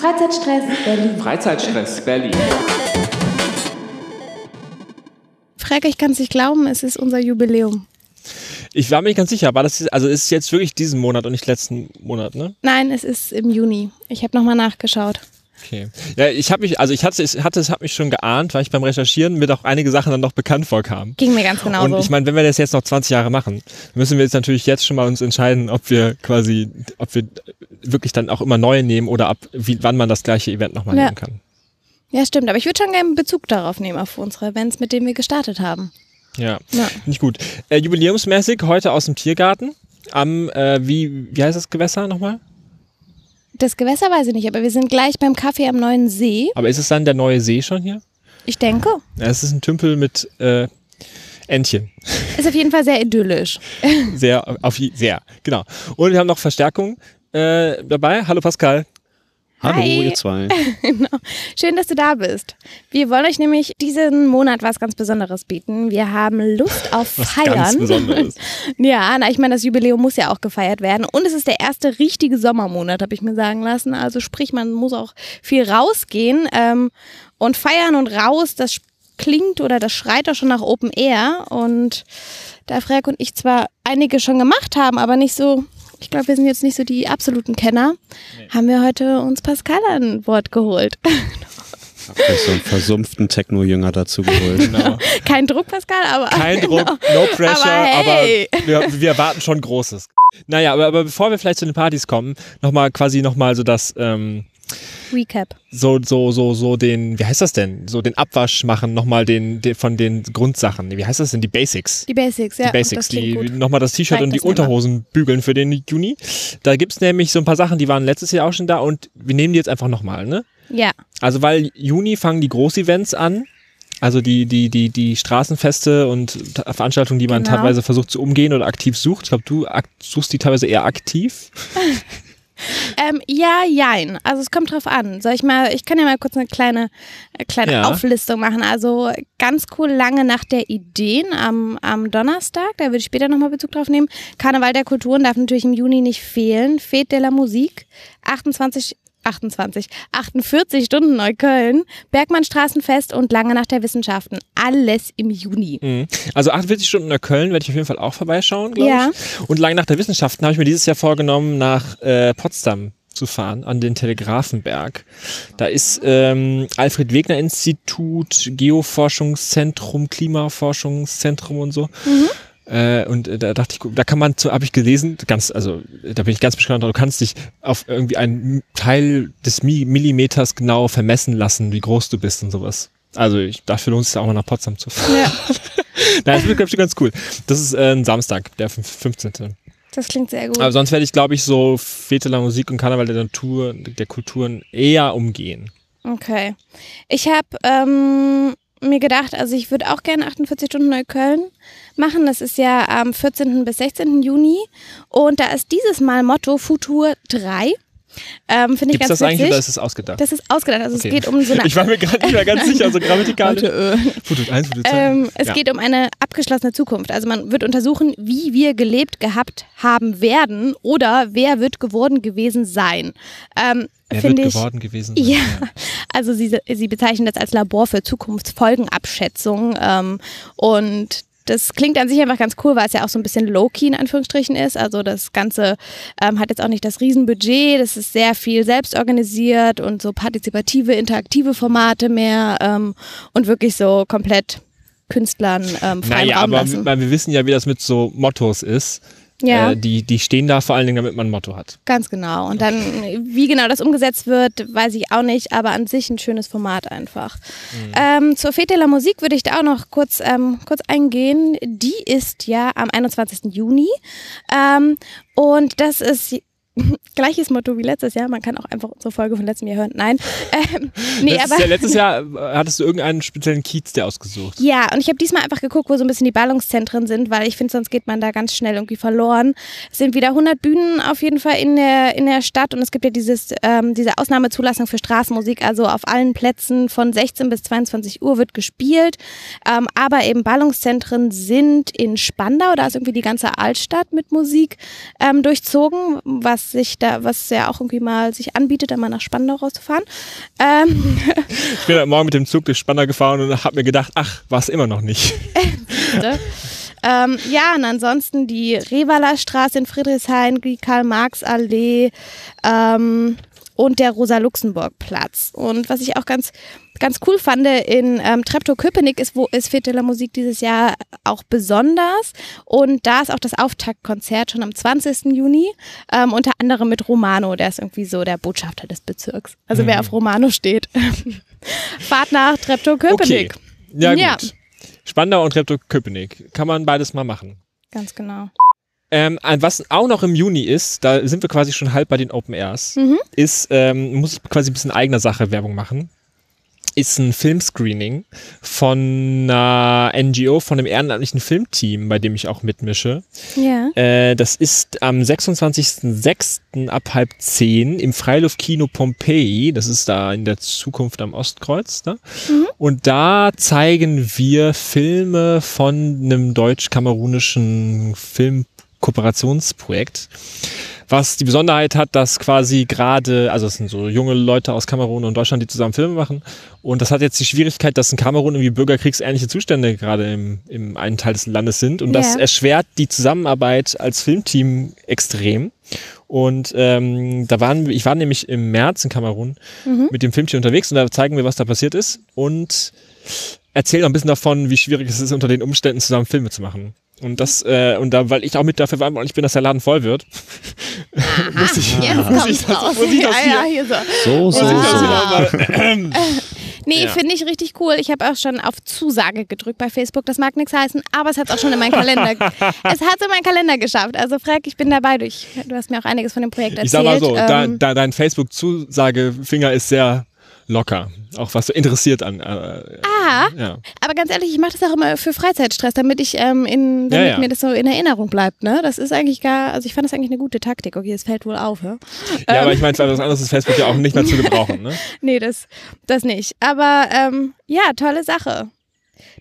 Freizeitstress Berlin. Freizeitstress Berlin. Frage, ich kann es nicht glauben, es ist unser Jubiläum. Ich war mir nicht ganz sicher, war das also ist es jetzt wirklich diesen Monat und nicht letzten Monat, ne? Nein, es ist im Juni. Ich habe nochmal nachgeschaut. Okay. Ja, ich habe mich, also ich hatte, es hatte, es hat mich schon geahnt, weil ich beim Recherchieren mir doch einige Sachen dann noch bekannt vorkamen. Ging mir ganz genau Und ich meine, wenn wir das jetzt noch 20 Jahre machen, müssen wir jetzt natürlich jetzt schon mal uns entscheiden, ob wir quasi, ob wir wirklich dann auch immer neue nehmen oder ab, wie, wann man das gleiche Event nochmal Ja. nehmen kann. ja, stimmt, aber ich würde schon gerne Bezug darauf nehmen, auf unsere Events, mit denen wir gestartet haben. Ja, Ja. nicht gut. Äh, jubiläumsmäßig heute aus dem Tiergarten am, äh, wie, wie heißt das Gewässer nochmal? Das Gewässer weiß ich nicht, aber wir sind gleich beim Kaffee am Neuen See. Aber ist es dann der neue See schon hier? Ich denke, Ja, es ist ein Tümpel mit äh, Entchen. ist auf jeden Fall sehr idyllisch. Sehr, auf sehr, genau. Und wir haben noch Verstärkung äh, dabei. Hallo Pascal. Hallo, Hi. ihr zwei. Schön, dass du da bist. Wir wollen euch nämlich diesen Monat was ganz Besonderes bieten. Wir haben Lust auf Feiern. Ganz Besonderes. Ja, na, ich meine, das Jubiläum muss ja auch gefeiert werden. Und es ist der erste richtige Sommermonat, habe ich mir sagen lassen. Also sprich, man muss auch viel rausgehen. Ähm, und feiern und raus, das klingt oder das schreit doch schon nach Open Air. Und da Frerk und ich zwar einige schon gemacht haben, aber nicht so, ich glaube, wir sind jetzt nicht so die absoluten Kenner, haben wir heute uns Pascal an Wort geholt. Hab euch so einen versumpften Techno-Jünger dazu geholt. Genau. Kein Druck, Pascal, aber Kein Druck, no pressure, Aber aber, hey. wir, wir erwarten schon Großes. Naja, aber, aber bevor wir vielleicht zu den Partys kommen, nochmal quasi nochmal so das, ähm, Recap. so, so, so, so den, wie heißt das denn? So den Abwasch machen, nochmal den, den von den Grundsachen. Wie heißt das denn? Die Basics. Die Basics, ja. die Basics, die nochmal das T-Shirt und die mir mal. Unterhosen bügeln für den Juni. Da gibt's nämlich so ein paar Sachen, die waren letztes Jahr auch schon da und wir nehmen die jetzt einfach nochmal, ne? Ja, Also weil Juni fangen die Großevents an. Also die, die, die, die Straßenfeste und Ta- Veranstaltungen, die man Genau. teilweise versucht zu umgehen oder aktiv sucht. Ich glaube, du suchst die teilweise eher aktiv. Ähm, ja, jein. Also es kommt drauf an. Soll ich mal, ich kann ja mal kurz eine kleine, äh, kleine Ja. Auflistung machen. Also ganz cool lange nach der Ideen am, am Donnerstag, da würde ich später nochmal Bezug drauf nehmen. Karneval der Kulturen darf natürlich im Juni nicht fehlen. Fete de la Musik, 28 28, 48 Stunden Neukölln, Bergmannstraßenfest und lange nach der Wissenschaften. Alles im Juni. Mhm. Also 48 Stunden nach Köln werde ich auf jeden Fall auch vorbeischauen, glaube Ja. ich. Und lange nach der Wissenschaften habe ich mir dieses Jahr vorgenommen, nach äh, Potsdam zu fahren, an den Telegrafenberg. Da ist ähm, Alfred Wegener Institut, Geoforschungszentrum, Klimaforschungszentrum und so. Äh, und äh, da dachte ich, da kann man, habe ich gelesen, ganz, also da bin ich ganz gespannt, du kannst dich auf irgendwie einen Teil des Mi Millimeters genau vermessen lassen, wie groß du bist und sowas. Also ich, dafür lohnt es sich auch mal nach Potsdam zu fahren. Ja, Nein, das wird, glaube ich, ganz cool. Das ist äh, ein Samstag, der fünf- 15. das klingt sehr gut. Aber sonst werde ich, glaube ich, so Fete der Musik und Karneval der Natur, der Kulturen eher umgehen. Okay. Ich habe ähm, mir gedacht, also ich würde auch gerne 48 Stunden Neukölln machen. Das ist ja am 14. bis 16. Juni. Und da ist dieses Mal Motto Futur 3. Ähm, Finde ich Gibt es ganz das eigentlich witzig. oder ist es ausgedacht? das ist ausgedacht. Also Okay. es geht um so eine ich war mir gerade nicht mehr ganz sicher, also grammatikalisch. Äh. Foto 1, Foto 2. Ähm, es ja. geht um eine abgeschlossene Zukunft. Also man wird untersuchen, wie wir gelebt gehabt haben werden oder wer wird geworden gewesen sein. Ähm, Wer finde wird ich, geworden gewesen? Ja, also sie, sie bezeichnen das als Labor für Zukunftsfolgenabschätzung. Ähm, und das klingt an sich einfach ganz cool, weil es ja auch so ein bisschen low-key in Anführungsstrichen ist. Also das Ganze ähm, hat jetzt auch nicht das Riesenbudget, das ist sehr viel selbst organisiert und so partizipative, interaktive Formate mehr ähm, und wirklich so komplett Künstlern ähm, freien Naja, Raum aber lassen. weil wir wissen ja, wie das mit so Mottos ist. Ja. Äh, die, die stehen da vor allen Dingen, damit man ein Motto hat. Ganz genau. Und dann, wie genau das umgesetzt wird, weiß ich auch nicht, aber an sich ein schönes Format einfach. Ähm, zur Fete la Musik würde ich da auch noch kurz, ähm, kurz eingehen. Die ist ja am 21. Juni. Ähm, und das ist gleiches Motto wie letztes Jahr. Man kann auch einfach unsere Folge von letztem Jahr hören. Nein. Ähm, nee, letztes, aber. Jahr, letztes Jahr äh, hattest du irgendeinen speziellen Kiez dir ausgesucht. Ja, und ich habe diesmal einfach geguckt, wo so ein bisschen die Ballungszentren sind, weil ich finde, sonst geht man da ganz schnell irgendwie verloren. Es sind wieder 100 Bühnen auf jeden Fall in der, in der Stadt und es gibt ja dieses, ähm, diese Ausnahmezulassung für Straßenmusik. Also auf allen Plätzen von 16 bis 22 Uhr wird gespielt. Ähm, aber eben Ballungszentren sind in Spandau, da ist irgendwie die ganze Altstadt mit Musik ähm, durchzogen, was sich da, was ja auch irgendwie mal sich anbietet, da mal nach Spandau rauszufahren. Ähm, Ich bin heute Morgen mit dem Zug durch Spanner gefahren und habe mir gedacht, ach, war es immer noch nicht. Ne? ähm, ja, und ansonsten die Revaler Straße in Friedrichshain, die Karl-Marx-Allee ähm, und der Rosa-Luxemburg-Platz. Und was ich auch ganz, ganz cool fand, in ähm, Treptow-Köpenick ist, wo ist Fete la Musik dieses Jahr auch besonders. Und da ist auch das Auftaktkonzert schon am 20. Juni, ähm, unter anderem mit Romano, der ist irgendwie so der Botschafter des Bezirks. Also wer auf Romano steht, fahrt nach Okay. Treptow-Köpenick. Ja, gut. Ja. Spandau und Treptow-Köpenick. Kann man beides mal machen. Ganz genau. Ähm, was auch noch im Juni ist, da sind wir quasi schon halb bei den Open Airs, Mhm. ist, ähm, muss ich quasi ein bisschen eigener Sache Werbung machen, ist ein Filmscreening von einer NGO, von einem ehrenamtlichen Filmteam, bei dem ich auch mitmische. Ja. Äh, das ist am 26.06. ab halb zehn im Freiluftkino Pompeii. Das ist da in der Zukunft am Ostkreuz. Ne? Und da zeigen wir Filme von einem deutsch-kamerunischen Filmkooperationsprojekt. Was die Besonderheit hat, dass quasi gerade, also es sind so junge Leute aus Kamerun und Deutschland, die zusammen Filme machen. Und das hat jetzt die Schwierigkeit, dass in Kamerun irgendwie bürgerkriegsähnliche Zustände gerade im, im einen Teil des Landes sind. Und das Ja. erschwert die Zusammenarbeit als Filmteam extrem. Und ähm, da waren wir, ich war nämlich im März in Kamerun mit dem Filmteam unterwegs und da zeigen wir, was da passiert ist und erzählen auch ein bisschen davon, wie schwierig es ist, unter den Umständen zusammen Filme zu machen. Und das, äh, und da, weil ich auch mit dafür verantwortlich bin, dass der Laden voll wird, muss ich, Jetzt muss ich das, raus. muss ich das ja, hier, ja, hier so. So, so, so. Nee, Ja. finde ich richtig cool. Ich habe auch schon auf Zusage gedrückt bei Facebook. Das mag nichts heißen, aber es hat auch schon in meinen Kalender. es hat in meinen Kalender geschafft. Also Frank, ich bin dabei. Du, ich, du hast mir auch einiges von dem Projekt erzählt. Ich sag mal so, da, Ähm, da dein Facebook-Zusagefinger ist sehr locker. Auch was interessiert an. Äh, ah, ja. aber ganz ehrlich, ich mache das auch immer für Freizeitstress, damit ich ähm, in, damit Ja, ja. mir das so in Erinnerung bleibt. Ne? Das ist eigentlich gar, also ich fand das eigentlich eine gute Taktik. Okay, es fällt wohl auf. Ja? ja, aber ich meine, was anderes ist Facebook ja auch nicht mehr zu gebrauchen. Ne? Nee, das, das nicht. Aber ähm, ja, tolle Sache.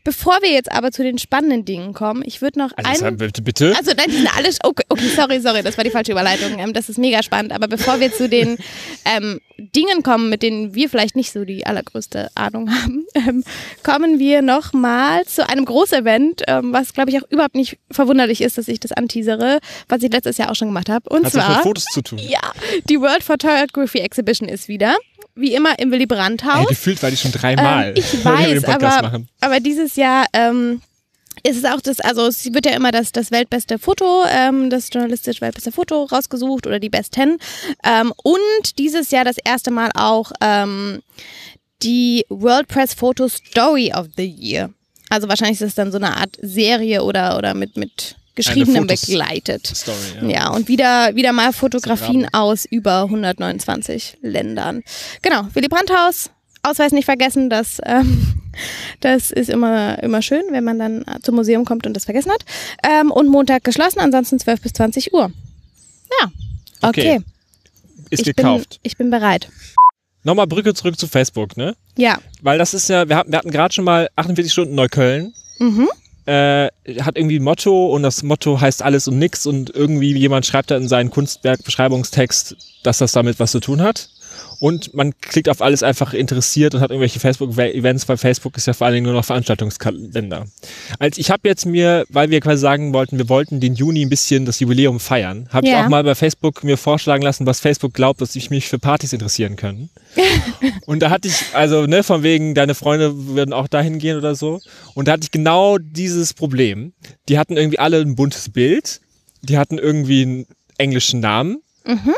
Bevor wir jetzt aber zu den spannenden Dingen kommen, ich würde noch Also, einen. bitte, bitte. Also nein, die sind alles. Okay, okay, sorry, sorry, das war die falsche Überleitung. Ähm, das ist mega spannend. Aber bevor wir zu den ähm, Dingen kommen, mit denen wir vielleicht nicht so die allergrößte Ahnung haben, ähm, kommen wir nochmal zu einem Großevent, ähm, was glaube ich auch überhaupt nicht verwunderlich ist, dass ich das anteasere, was ich letztes Jahr auch schon gemacht habe. Und Hat das mit zwar Fotos zu tun. ja, die World Photography Exhibition ist wieder. Wie immer im Willy Brandt Ey, Haus. gefühlt war die schon dreimal. Ähm, ich weiß, aber, machen. aber dieses Jahr ähm, ist es auch das, also es wird ja immer das, das weltbeste Foto, ähm, das journalistisch weltbeste Foto rausgesucht oder die besten. Ähm, und dieses Jahr das erste Mal auch ähm, die World Press Photo Story of the Year. Also wahrscheinlich ist es dann so eine Art Serie oder, oder mit, mit geschriebenem begleitet. Story, Ja. ja. und wieder, wieder mal Fotografien aus über 129 Ländern. Genau, Willy Brandt-Haus, Ausweis nicht vergessen, das, ähm, das ist immer, immer schön, wenn man dann zum Museum kommt und das vergessen hat. Ähm, und Montag geschlossen, ansonsten 12 bis 20 Uhr. Ja, okay. Okay, Ist ich, bin, gekauft. ich bin bereit. Nochmal Brücke zurück zu Facebook, ne? Ja, Weil das ist ja, wir hatten, wir hatten gerade schon mal 48 Stunden Neukölln. Mhm. Äh, hat irgendwie ein Motto und das Motto heißt alles und nix und irgendwie jemand schreibt da in seinen Kunstwerk-Beschreibungstext, dass das damit was zu tun hat. Und man klickt auf alles einfach interessiert und hat irgendwelche Facebook-Events, weil Facebook ist ja vor allen Dingen nur noch Veranstaltungskalender. Also ich habe jetzt mir, weil wir quasi sagen wollten, wir wollten den Juni ein bisschen das Jubiläum feiern, habe ich Ja. auch mal bei Facebook mir vorschlagen lassen, was Facebook glaubt, dass ich mich für Partys interessieren können. Und da hatte ich, also, ne, von wegen, deine Freunde würden auch dahin gehen oder so. Und da hatte ich genau dieses Problem. Die hatten irgendwie alle ein buntes Bild. Die hatten irgendwie einen englischen Namen.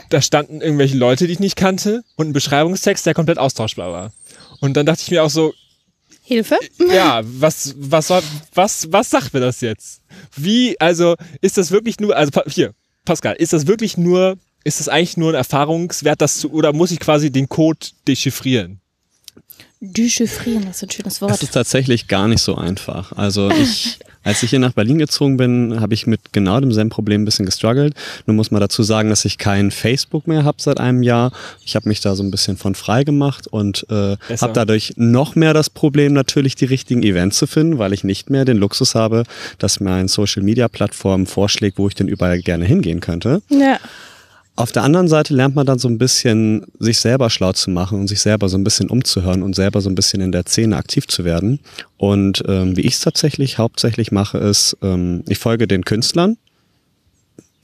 Da standen irgendwelche Leute, die ich nicht kannte. Und ein Beschreibungstext, der komplett austauschbar war. Und dann dachte ich mir auch so, Hilfe? ja, was, was, soll- was, was sagt mir das jetzt? Wie, also, ist das wirklich nur, also, hier, Pascal, ist das wirklich nur ist es eigentlich nur ein Erfahrungswert, das zu, oder muss ich quasi den Code dechiffrieren? Dechiffrieren, das ist ein schönes Wort. Es ist tatsächlich gar nicht so einfach. Also ich, als ich hier nach Berlin gezogen bin, habe ich mit genau demselben Problem ein bisschen gestruggelt. Nun muss man dazu sagen, dass ich kein Facebook mehr habe seit einem Jahr. Ich habe mich da so ein bisschen von frei gemacht und äh, habe dadurch noch mehr das Problem, natürlich die richtigen Events zu finden, weil ich nicht mehr den Luxus habe, dass mir ein Social-Media-Plattform vorschlägt, wo ich denn überall gerne hingehen könnte. Ja. Auf der anderen Seite lernt man dann so ein bisschen, sich selber schlau zu machen und sich selber so ein bisschen umzuhören und selber so ein bisschen in der Szene aktiv zu werden. Und ähm, wie ich es tatsächlich hauptsächlich mache, ist, ähm, ich folge den Künstlern,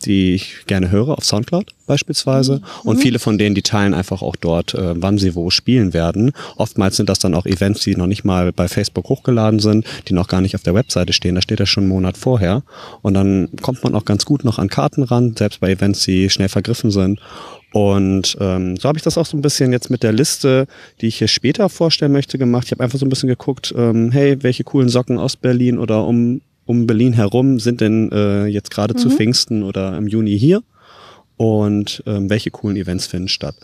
die ich gerne höre, auf Soundcloud beispielsweise. Mhm. Und viele von denen, die teilen einfach auch dort, äh, wann sie wo spielen werden. Oftmals sind das dann auch Events, die noch nicht mal bei Facebook hochgeladen sind, die noch gar nicht auf der Webseite stehen. Da steht das schon einen Monat vorher. Und dann kommt man auch ganz gut noch an Karten ran, selbst bei Events, die schnell vergriffen sind. Und ähm, so habe ich das auch so ein bisschen jetzt mit der Liste, die ich hier später vorstellen möchte, gemacht. Ich habe einfach so ein bisschen geguckt, ähm, hey, welche coolen Socken aus Berlin oder um um Berlin herum sind denn äh, jetzt gerade mhm. zu Pfingsten oder im Juni hier? Und ähm, welche coolen Events finden statt?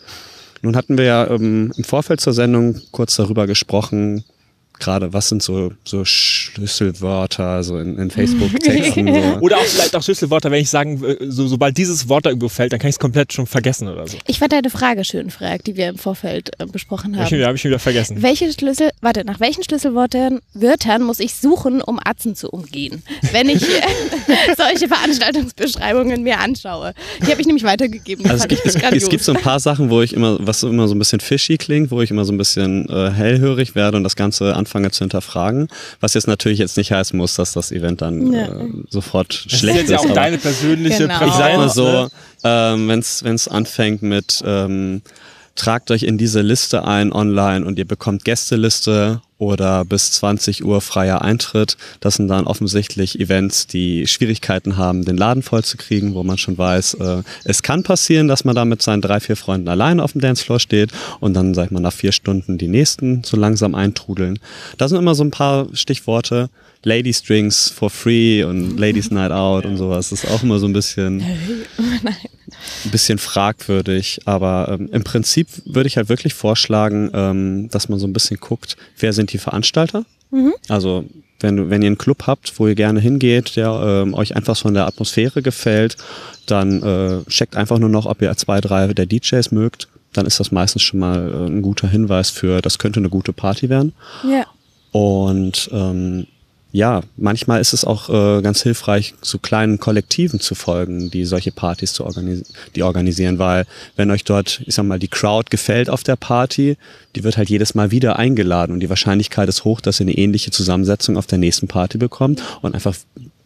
Nun hatten wir ja ähm, im Vorfeld zur Sendung kurz darüber gesprochen, gerade was sind so, so Schlüsselwörter, so in, in Facebook-Texten. so. Oder auch vielleicht auch Schlüsselwörter, wenn ich sagen, so, sobald dieses Wort da irgendwo fällt, dann kann ich es komplett schon vergessen oder so. Ich fand deine Frage schön, Frag, die wir im Vorfeld äh, besprochen haben. Habe ich, wieder vergessen. Welche Schlüssel, warte, nach welchen Schlüsselwörtern Wörtern muss ich suchen, um Atzen zu umgehen, wenn ich solche Veranstaltungsbeschreibungen mir anschaue? Die habe ich nämlich weitergegeben. Also es, gibt, es gibt so ein paar Sachen, wo ich immer, was immer so ein bisschen fishy klingt, wo ich immer so ein bisschen äh, hellhörig werde und das Ganze anfange zu hinterfragen. Was jetzt natürlich jetzt nicht heißen muss, dass das Event dann ja. äh, sofort das schlecht ist. Das ist ja auch deine persönliche genau. Ich sag mal so, ähm, wenn es anfängt mit ähm, tragt euch in diese Liste ein online und ihr bekommt Gästeliste oder bis 20 Uhr freier Eintritt. Das sind dann offensichtlich Events, die Schwierigkeiten haben, den Laden voll zu kriegen, wo man schon weiß, äh, es kann passieren, dass man da mit seinen drei, vier Freunden allein auf dem Dancefloor steht und dann, sag ich mal, nach vier Stunden die nächsten so langsam eintrudeln. Da sind immer so ein paar Stichworte. Lady Strings for free und Ladies Night Out und sowas. Das ist auch immer so ein bisschen, ein bisschen fragwürdig. Aber ähm, im Prinzip würde ich halt wirklich vorschlagen, ähm, dass man so ein bisschen guckt, wer sind die Veranstalter? Mhm. Also wenn, wenn ihr einen Club habt, wo ihr gerne hingeht, der ähm, euch einfach von der Atmosphäre gefällt, dann äh, checkt einfach nur noch, ob ihr zwei, drei der DJs mögt. Dann ist das meistens schon mal äh, ein guter Hinweis für, das könnte eine gute Party werden. Ja. Und ähm, ja, manchmal ist es auch äh, ganz hilfreich, zu kleinen Kollektiven zu folgen, die solche Partys zu organis die organisieren, weil wenn euch dort, ich sag mal, die Crowd gefällt auf der Party, die wird halt jedes Mal wieder eingeladen und die Wahrscheinlichkeit ist hoch, dass ihr eine ähnliche Zusammensetzung auf der nächsten Party bekommt und einfach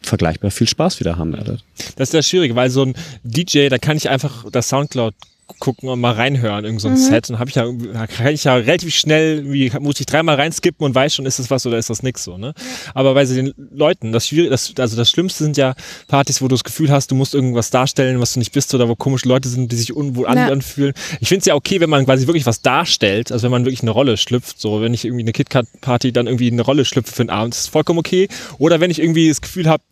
vergleichbar viel Spaß wieder haben werdet. Das ist das Schwierige, weil so ein DJ, da kann ich einfach das Soundcloud gucken und mal reinhören, irgend so ein mhm. Set. Und habe ich ja, kann ich ja relativ schnell, wie muss ich dreimal reinskippen und weiß schon, ist das was oder ist das nix so, ne? Aber bei den Leuten, das Schwierige, das, also das Schlimmste sind ja Partys, wo du das Gefühl hast, du musst irgendwas darstellen, was du nicht bist oder wo komische Leute sind, die sich unwohl ja. anfühlen. Ich finde es ja okay, wenn man quasi wirklich was darstellt, also wenn man wirklich eine Rolle schlüpft, so wenn ich irgendwie eine KitKat-Party dann irgendwie eine Rolle schlüpfe für einen Abend, ist vollkommen okay. Oder wenn ich irgendwie das Gefühl habe,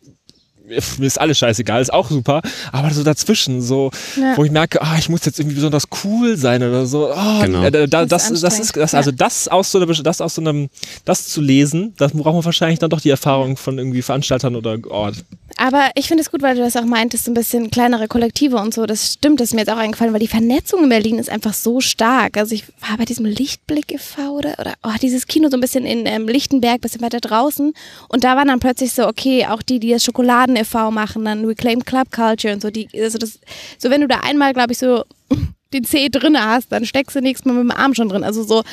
mir ist alles scheißegal, ist auch super, aber so dazwischen, so, ja. wo ich merke, ah, ich muss jetzt irgendwie besonders cool sein oder so, oh, genau. äh, da, das, das, das ist, das, also das aus so einer, das aus so einem, das zu lesen, das braucht man wahrscheinlich dann doch die Erfahrung von irgendwie Veranstaltern oder Ort. Aber ich finde es gut, weil du das auch meintest, ein bisschen kleinere Kollektive und so. Das stimmt, das ist mir jetzt auch eingefallen, weil die Vernetzung in Berlin ist einfach so stark. Also ich war bei diesem Lichtblick e.V. oder, oder oh, dieses Kino so ein bisschen in ähm, Lichtenberg, bisschen weiter draußen. Und da waren dann plötzlich so, okay, auch die, die das Schokoladen e.V. machen, dann Reclaim Club Culture und so. Die, also das, so wenn du da einmal, glaube ich, so den C drin hast, dann steckst du nächstes Mal mit dem Arm schon drin. Also so,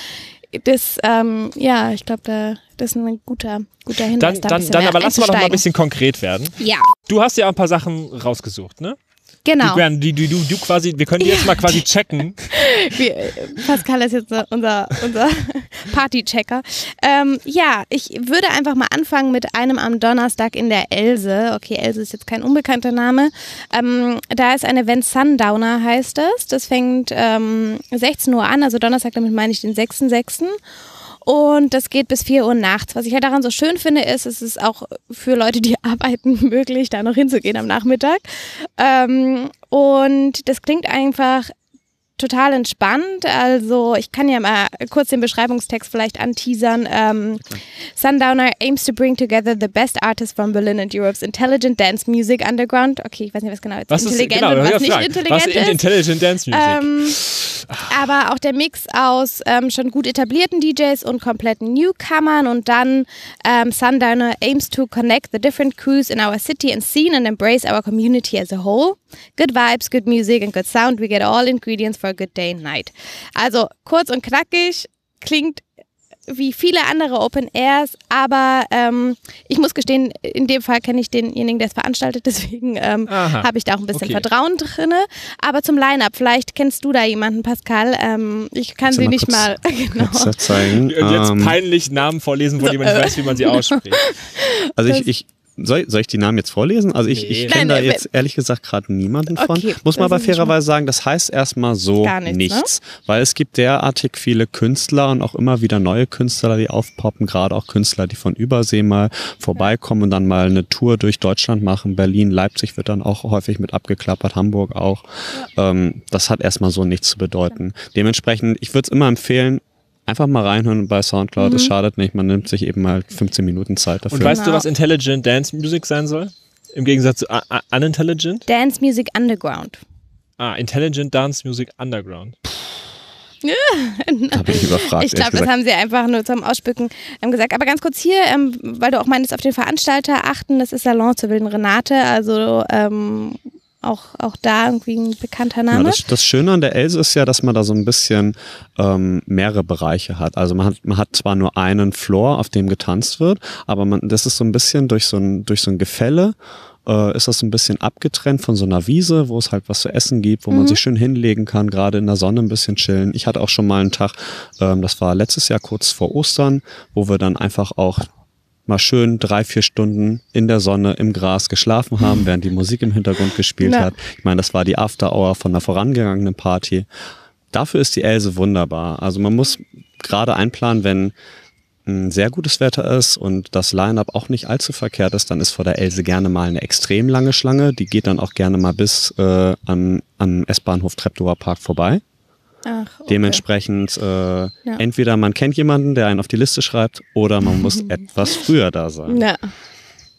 das, ähm, ja, ich glaube, da, das ist ein guter, guter Hinweis. Dann, dann, dann aber lass mal noch mal ein bisschen konkret werden. Ja. Du hast ja ein paar Sachen rausgesucht, ne? Genau. Die, die, du, du quasi, wir können die jetzt mal quasi checken. Wie, Pascal ist jetzt unser, unser Party-Checker. Ähm, ja, ich würde einfach mal anfangen mit einem am Donnerstag in der Else. Okay, Else ist jetzt kein unbekannter Name. Ähm, da ist ein Event Sundowner, heißt es. Das fängt ähm, 16 Uhr an, also Donnerstag, damit meine ich den 6.6. Und das geht bis 4 Uhr nachts. Was ich halt daran so schön finde, ist, es ist auch für Leute, die arbeiten, möglich, da noch hinzugehen am Nachmittag. Ähm, und das klingt einfach total entspannt. Also ich kann ja mal kurz den Beschreibungstext vielleicht anteasern. Ähm, Sundowner aims to bring together the best artists from Berlin and Europe's intelligent dance music underground. Okay, ich weiß nicht, was genau jetzt Was ist- intelligent genau, und was ich nicht gefragt. intelligent Was ist. ist Intelligent Dance Music? Ähm, aber auch der Mix aus ähm, schon gut etablierten DJs und kompletten Newcomern und dann ähm, Sundowner aims to connect the different crews in our city and scene and embrace our community as a whole. Good vibes, good music and good sound. We get all ingredients for a good day and night. Also kurz und knackig klingt wie viele andere Open Airs, aber ähm, ich muss gestehen, in dem Fall kenne ich denjenigen, der es veranstaltet, deswegen ähm, habe ich da auch ein bisschen Okay. Vertrauen drinne. Aber zum Line-Up, vielleicht kennst du da jemanden, Pascal. Ähm, ich kann sie mal nicht kurz- mal genau. Kurz zeigen. Und jetzt Ähm, peinlich Namen vorlesen, von denen man nicht weiß, wie man sie ausspricht. Also ich, ich soll, soll ich die Namen jetzt vorlesen? Also ich, Nee. ich kenne da nein, jetzt ehrlich gesagt gerade niemanden von. Okay, Muss man aber fairerweise sagen, das heißt erstmal so Gar nichts, ne? Weil es gibt derartig viele Künstler und auch immer wieder neue Künstler, die aufpoppen, gerade auch Künstler, die von Übersee mal vorbeikommen und dann mal eine Tour durch Deutschland machen. Berlin, Leipzig wird dann auch häufig mit abgeklappert, Hamburg auch. Ähm, das hat erstmal so nichts zu bedeuten. Dementsprechend, ich würde es immer empfehlen, einfach mal reinhören bei Soundcloud. Mhm. Es schadet nicht, man nimmt sich eben mal 15 Minuten Zeit dafür. Und weißt du, Genau. was Intelligent Dance Music sein soll? Im Gegensatz zu uh, uh, Unintelligent? Dance Music Underground. Ah, Intelligent Dance Music Underground. Da bin ich überfragt. Ich glaube, das haben sie einfach nur zum Ausspücken ähm, gesagt. Aber ganz kurz hier, ähm, weil du auch meinst, auf den Veranstalter achten, das ist Salon zur wilden Renate, also ähm, auch, auch da irgendwie ein bekannter Ja, Name. das, das Schöne an der Else ist ja, dass man da so ein bisschen ähm, mehrere Bereiche hat. Also man hat, man hat zwar nur einen Floor, auf dem getanzt wird, aber man, das ist so ein bisschen durch so ein, durch so ein Gefälle äh, ist das so ein bisschen abgetrennt von so einer Wiese, wo es halt was zu essen gibt, wo man sich schön hinlegen kann, gerade in der Sonne ein bisschen chillen. Ich hatte auch schon mal einen Tag, ähm, das war letztes Jahr kurz vor Ostern, wo wir dann einfach auch mal schön drei, vier Stunden in der Sonne im Gras geschlafen haben, während die Musik im Hintergrund gespielt Ja. hat. Ich meine, das war die After Hour von der vorangegangenen Party. Dafür ist die Else wunderbar. Also man muss gerade einplanen, wenn ein sehr gutes Wetter ist und das Line-Up auch nicht allzu verkehrt ist, dann ist vor der Else gerne mal eine extrem lange Schlange. Die geht dann auch gerne mal bis äh, am, am S-Bahnhof Treptower Park vorbei. Ach, okay. Dementsprechend äh, entweder man kennt jemanden, der einen auf die Liste schreibt, oder man muss etwas früher da sein. Ja.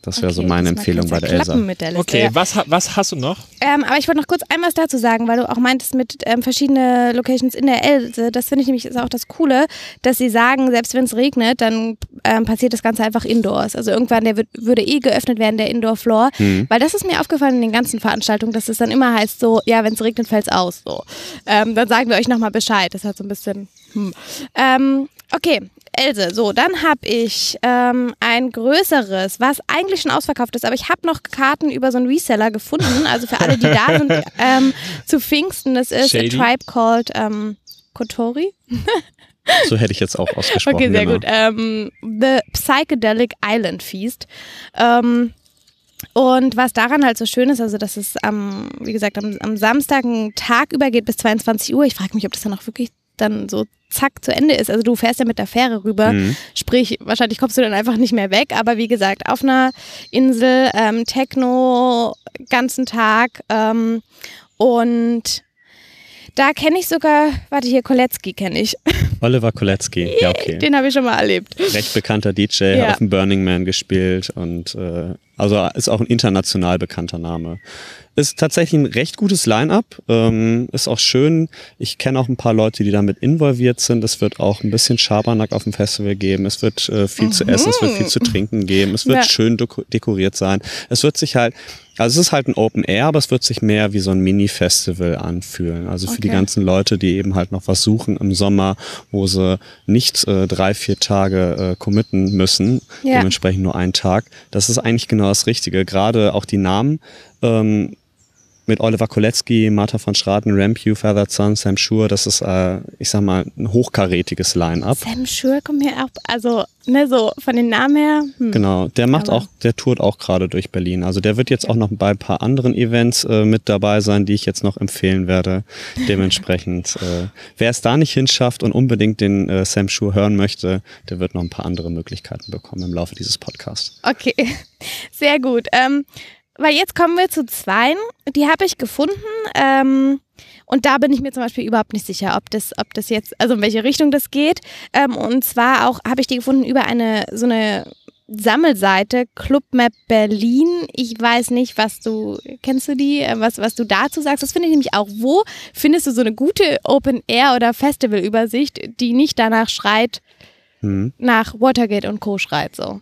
Das wäre so Okay, meine diesmal Empfehlung bei der Elsa. klappen Mit der Liste. Okay, was, ha- was hast du noch? Ähm, aber ich wollte noch kurz ein was dazu sagen, weil du auch meintest mit ähm, verschiedene Locations in der Else. Das finde ich nämlich ist auch das Coole, dass sie sagen, selbst wenn es regnet, dann ähm, passiert das Ganze einfach indoors. Also irgendwann der wird, würde eh geöffnet werden, der Indoor-Floor. Weil das ist mir aufgefallen in den ganzen Veranstaltungen, dass es dann immer heißt so, ja, wenn es regnet, fällt es aus. So. Ähm, dann sagen wir euch nochmal Bescheid. Das hat so ein bisschen... Hm. Ähm, okay, Else, so, dann habe ich ähm, ein größeres, was eigentlich schon ausverkauft ist, aber ich habe noch Karten über so einen Reseller gefunden. Also für alle, die da sind, ähm, zu Pfingsten, das ist Shady. A Tribe Called ähm, Kotori. So hätte ich jetzt auch ausgesprochen. Okay, sehr genau. gut. Ähm, The Psychedelic Island Feast. Ähm, und was daran halt so schön ist, also dass es am, wie gesagt, am, am Samstag einen Tag übergeht bis 22 Uhr. Ich frage mich, ob das dann auch wirklich dann so zack zu Ende ist. Also du fährst ja mit der Fähre rüber, Mhm. sprich, wahrscheinlich kommst du dann einfach nicht mehr weg. Aber wie gesagt, auf einer Insel, ähm, Techno, ganzen Tag ähm, und da kenne ich sogar, warte hier, Kolecki kenne ich. Oliver Kolecki, ja okay. Den habe ich schon mal erlebt. Recht bekannter DJ, Ja. hat auf dem Burning Man gespielt und äh, also ist auch ein international bekannter Name. Ist tatsächlich ein recht gutes Line-up, ähm, ist auch schön. Ich kenne auch ein paar Leute, die damit involviert sind. Es wird auch ein bisschen Schabernack auf dem Festival geben. Es wird äh, viel zu essen, es wird viel zu trinken geben. Es wird Ja. schön deko- dekoriert sein. Es wird sich halt, also es ist halt ein Open Air, aber es wird sich mehr wie so ein Mini-Festival anfühlen. Also für die Okay. ganzen Leute, die eben halt noch was suchen im Sommer, wo sie nicht äh, drei, vier Tage äh, committen müssen, Ja. dementsprechend nur einen Tag. Das ist eigentlich genau das Richtige. Gerade auch die Namen. Ähm, mit Oliver Kolecki, Martha von Schraden, Rampew, Feathered Sun, Sam Shure, das ist, äh, ich sag mal, ein hochkarätiges Line-Up. Sam Shure kommt mir auch, also, ne, so von den Namen her. Hm. Genau, der macht Aber- auch, der tourt auch gerade durch Berlin. Also der wird jetzt auch noch bei ein paar anderen Events äh, mit dabei sein, die ich jetzt noch empfehlen werde. Dementsprechend, äh, wer es da nicht hinschafft und unbedingt den äh, Sam Shure hören möchte, der wird noch ein paar andere Möglichkeiten bekommen im Laufe dieses Podcasts. Okay, sehr gut. Ähm, weil jetzt kommen wir zu zweien. Die habe ich gefunden. Ähm, und da bin ich mir zum Beispiel überhaupt nicht sicher, ob das, ob das jetzt, also in welche Richtung das geht. Ähm, und zwar auch habe ich die gefunden über eine so eine Sammelseite Club Map Berlin. Ich weiß nicht, was du kennst du die, äh, was was du dazu sagst. Das finde ich nämlich auch. Wo findest du so eine gute Open Air oder Festival Übersicht, die nicht danach schreit, Hm. nach Watergate und Co schreit so.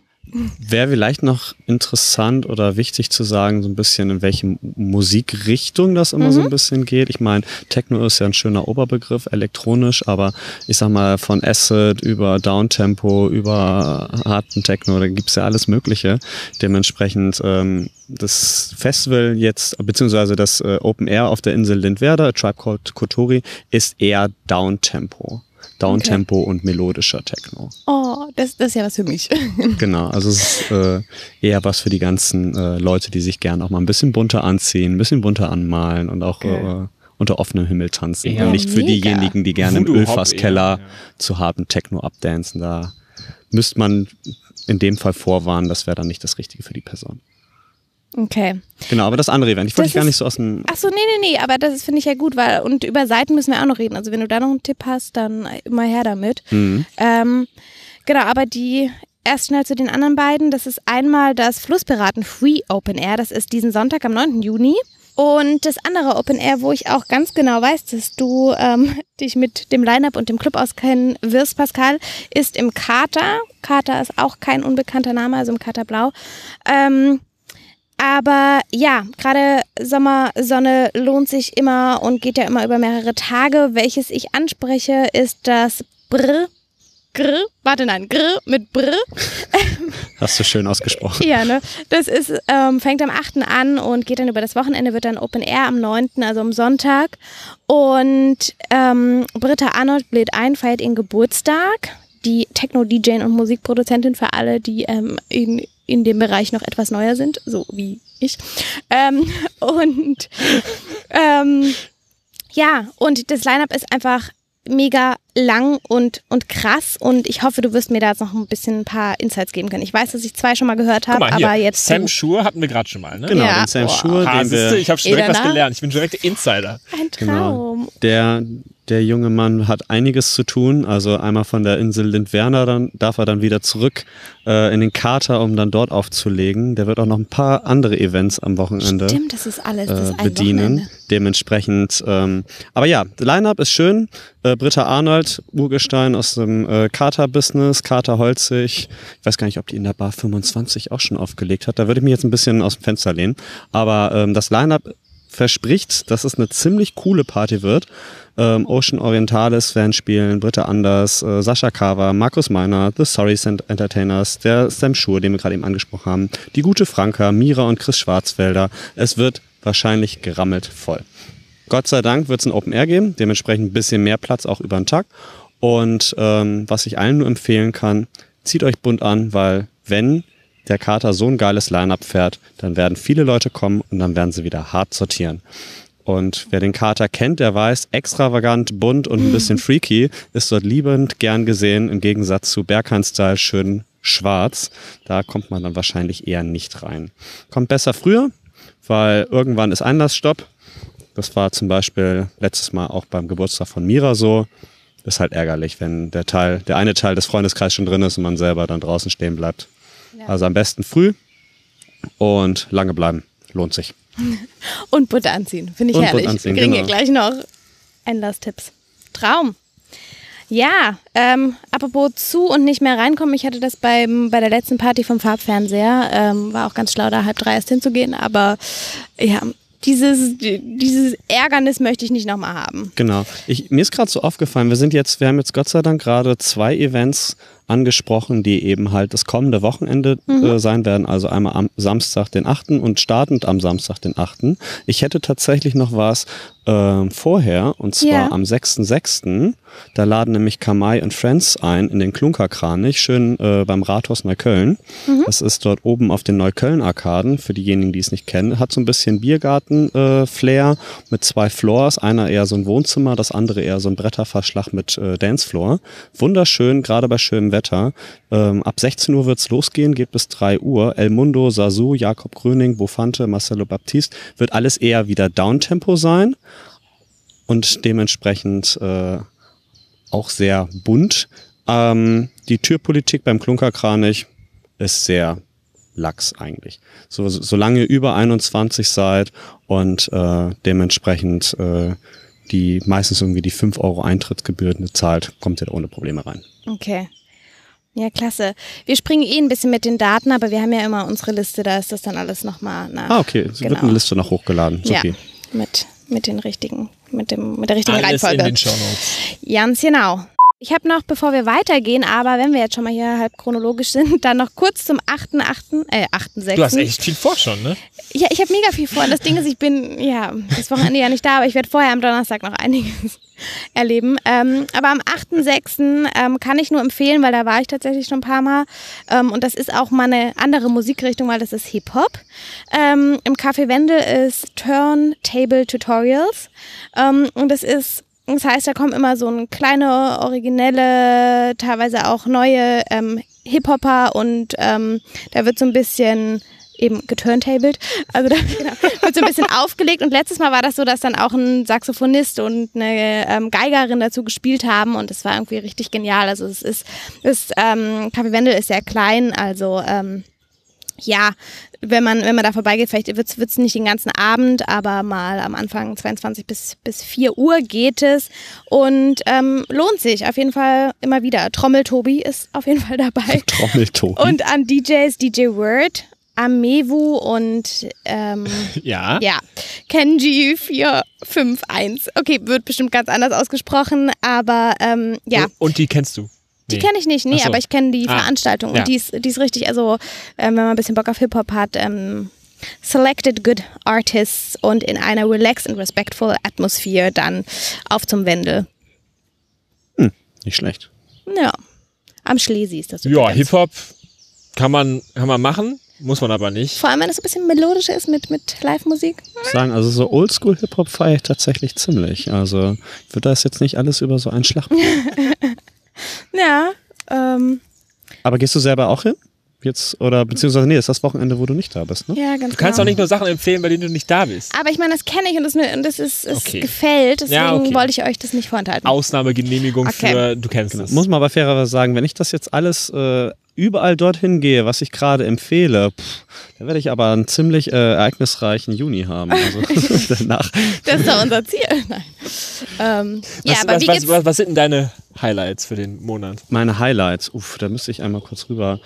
Wäre vielleicht noch interessant oder wichtig zu sagen, so ein bisschen in welche Musikrichtung das immer so ein bisschen geht. Ich meine, Techno ist ja ein schöner Oberbegriff, elektronisch, aber ich sag mal von Acid über Downtempo, über harten Techno, da gibt's ja alles Mögliche. Dementsprechend ähm, das Festival jetzt, beziehungsweise das äh, Open Air auf der Insel Lindwerder, A Tribe Called Kotori, ist eher Downtempo. Downtempo und melodischer Techno. Oh, das, das ist ja was für mich. Genau, also es ist äh, eher was für die ganzen äh, Leute, die sich gerne auch mal ein bisschen bunter anziehen, ein bisschen bunter anmalen und auch äh, unter offenem Himmel tanzen. Ja. Und nicht für Mega. diejenigen, die gerne im Ölfasskeller ja. zu harten Techno abdancen. Da müsste man in dem Fall vorwarnen, das wäre dann nicht das Richtige für die Person. Okay. Genau, aber das andere Event, ich wollte dich gar nicht so aus dem... Ach so, nee, nee, nee, aber das finde ich ja gut, weil und über Seiten müssen wir auch noch reden. Also wenn du da noch einen Tipp hast, dann immer her damit. Mhm. Ähm, genau, aber die erst schnell zu den anderen beiden. Das ist einmal das Flusspiraten Free Open Air. Das ist diesen Sonntag am 9. Juni. Und das andere Open Air, wo ich auch ganz genau weiß, dass du ähm, dich mit dem Line-Up und dem Club auskennen wirst, Pascal, ist im Kater. Kater ist auch kein unbekannter Name, also im Kater Blau. Ähm, aber ja, gerade Sommersonne lohnt sich immer und geht ja immer über mehrere Tage. Welches ich anspreche, ist das Brr. Grr, warte, nein, Grr mit Brr. Hast du schön ausgesprochen. Ja, ne? Das ist, ähm, fängt am 8. an und geht dann über das Wochenende, wird dann Open Air am 9., also am Sonntag. Und ähm, Britta Arnold bläht ein, feiert ihren Geburtstag. Die Techno-DJ und Musikproduzentin für alle, die ähm, in, in dem Bereich noch etwas neuer sind, so wie ich. Ähm, und ähm, ja, und das Line-Up ist einfach mega lang und, und krass und ich hoffe, du wirst mir da jetzt noch ein bisschen ein paar Insights geben können. Ich weiß, dass ich zwei schon mal gehört habe, aber jetzt Sam. Shure hatten wir gerade schon mal, ne? Genau, Ja. den Sam Boah. Shure, Ah, den siehste, wir... ich habe schon direkt was gelernt. Ich bin direkt Insider. ein Genau. Traum. Der, der junge Mann hat einiges zu tun. Also einmal von der Insel Lindwerner, dann darf er dann wieder zurück äh, in den Kater, um dann dort aufzulegen. Der wird auch noch ein paar andere Events am Wochenende Stimmt, das ist alles. Das äh, bedienen. Wochenende. Dementsprechend, ähm, aber ja, Line-Up ist schön. Äh, Britta Arnold, Urgestein aus dem äh, Kater-Business, Kater Holzig. Ich weiß gar nicht, ob die in der Bar 25 auch schon aufgelegt hat. Da würde ich mich jetzt ein bisschen aus dem Fenster lehnen. Aber ähm, das Line-Up verspricht, dass es eine ziemlich coole Party wird. Ähm, Ocean Orientales werden spielen, Britta Anders, äh, Sascha Kava, Markus Meiner, The Sorry Cent Entertainers, der Sam Schur, den wir gerade eben angesprochen haben, die gute Franka, Mira und Chris Schwarzwälder. Es wird wahrscheinlich gerammelt voll. Gott sei Dank wird es ein Open Air geben, dementsprechend ein bisschen mehr Platz auch über den Tag. Und ähm, was ich allen nur empfehlen kann, zieht euch bunt an, weil wenn der Kater so ein geiles Line-Up fährt, dann werden viele Leute kommen und dann werden sie wieder hart sortieren. Und wer den Kater kennt, der weiß, extravagant, bunt und ein bisschen freaky ist dort liebend gern gesehen, im Gegensatz zu Berghain-Style schön schwarz. Da kommt man dann wahrscheinlich eher nicht rein. Kommt besser früher, weil irgendwann ist Einlassstopp. Das war zum Beispiel letztes Mal auch beim Geburtstag von Mira so. Ist halt ärgerlich, wenn der Teil, der eine Teil des Freundeskreises schon drin ist und man selber dann draußen stehen bleibt. Also am besten früh und lange bleiben. Lohnt sich. Und Butter anziehen, finde ich Und herrlich. Anziehen, Wir kriegen genau. hier gleich noch Einlasstipps. Traum. Ja, ähm, apropos zu und nicht mehr reinkommen. Ich hatte das beim, bei der letzten Party vom Farbfernseher. Ähm, war auch ganz schlau, da halb drei erst hinzugehen. Aber ja, dieses, dieses Ärgernis möchte ich nicht nochmal haben. Genau. Ich, mir ist gerade so aufgefallen, wir sind jetzt, wir haben jetzt Gott sei Dank gerade zwei Events angesprochen, die eben halt das kommende Wochenende äh, sein werden. Also einmal am Samstag den 8. und startend am Samstag den 8. Ich hätte tatsächlich noch was äh, vorher und zwar Ja. am 6.6. Da laden nämlich Kamai und Friends ein in den Klunkerkranich, schön äh, beim Rathaus Neukölln. Das ist dort oben auf den Neukölln-Arkaden, für diejenigen, die es nicht kennen. Hat so ein bisschen Biergarten-Flair mit zwei Floors. Einer eher so ein Wohnzimmer, das andere eher so ein Bretterverschlag mit äh, Dancefloor. Wunderschön, gerade bei schönem Wetter. Ähm, ab 16 Uhr wird's losgehen, geht bis 3 Uhr. El Mundo, Sasu, Jakob Gröning, Bofante, Marcelo Baptiste. Wird alles eher wieder Downtempo sein und dementsprechend äh, auch sehr bunt. Ähm, die Türpolitik beim Klunkerkranich ist sehr lax eigentlich. So, so, solange über 21 seid und äh, dementsprechend äh, die meistens irgendwie die 5 Euro Eintrittsgebühr zahlt, kommt ihr da ohne Probleme rein. Okay. Ja, klasse. Wir springen eh ein bisschen mit den Daten, aber wir haben ja immer unsere Liste, da ist das dann alles nochmal nach. Ah, okay. Es wird Genau. eine Liste noch hochgeladen. Ja, okay. mit, mit den richtigen, mit dem, mit der richtigen Alles in Reihenfolge. den Shownotes. Ganz genau. Ich habe noch, bevor wir weitergehen, aber wenn wir jetzt schon mal hier halb chronologisch sind, dann noch kurz zum 8.8., äh, 8.6. Du hast echt viel vor schon, ne? Ja, ich habe mega viel vor. Und das Ding ist, ich bin ja das Wochenende ja nicht da, aber ich werde vorher am Donnerstag noch einiges erleben. Ähm, aber am 8.6. Ähm, kann ich nur empfehlen, weil da war ich tatsächlich schon ein paar Mal. Ähm, und das ist auch mal eine andere Musikrichtung, weil das ist Hip-Hop. Ähm, Im Café Wendel ist Turntable Tutorials. Ähm, und das ist das heißt, da kommen immer so ein kleine, originelle, teilweise auch neue ähm, Hip-Hopper und ähm, da wird so ein bisschen eben geturntable. Also da genau, wird so ein bisschen aufgelegt. Und letztes Mal war das so, dass dann auch ein Saxophonist und eine ähm, Geigerin dazu gespielt haben und das war irgendwie richtig genial. Also es ist, es, ähm, Café Wendel ist sehr klein, also ähm, ja, wenn man, wenn man da vorbeigeht, vielleicht wird es nicht den ganzen Abend, aber mal am Anfang 22 bis, bis 4 Uhr geht es und ähm, lohnt sich auf jeden Fall immer wieder. Trommeltobi ist auf jeden Fall dabei. Trommelton. Und an DJs DJ Word, Amewu und ähm, Ja. ja, Kenji 451. Okay, wird bestimmt ganz anders ausgesprochen, aber ähm, ja. Und die kennst du? Die Nee. kenne ich nicht, nee, so. aber ich kenne die Ah, Veranstaltung ja. und die ist, die ist richtig, also ähm, wenn man ein bisschen Bock auf Hip-Hop hat, ähm, selected good artists und in einer relaxed and respectful Atmosphere dann auf zum Wendel. Nicht schlecht. Ja, am Schlesi ist das Ja. Hip-Hop kann man, kann man machen, muss man aber nicht. Vor allem, wenn es ein bisschen melodischer ist mit, mit Live-Musik. sagen, also so Oldschool-Hip-Hop feiere ich tatsächlich ziemlich. Also ich würde das jetzt nicht alles über so einen Schlag. Ja, ähm, Aber gehst du selber auch hin? Jetzt, oder beziehungsweise, nee, das ist das Wochenende, wo du nicht da bist, ne? ja, ganz Du kannst genau. auch nicht nur Sachen empfehlen, bei denen du nicht da bist. Aber ich meine, das kenne ich und das, und das ist, es Okay. gefällt, deswegen Ja, okay. wollte ich euch das nicht vorenthalten. Ausnahmegenehmigung Okay. für, du kennst es. Muss man aber fairerweise sagen, wenn ich das jetzt alles äh, überall dorthin gehe, was ich gerade empfehle, pff, dann werde ich aber einen ziemlich äh, ereignisreichen Juni haben. Also danach. Das ist doch unser Ziel. Nein. Ähm, ja, was, aber was, wie was, was sind denn deine Highlights für den Monat? Meine Highlights, uff, da müsste ich einmal kurz rüber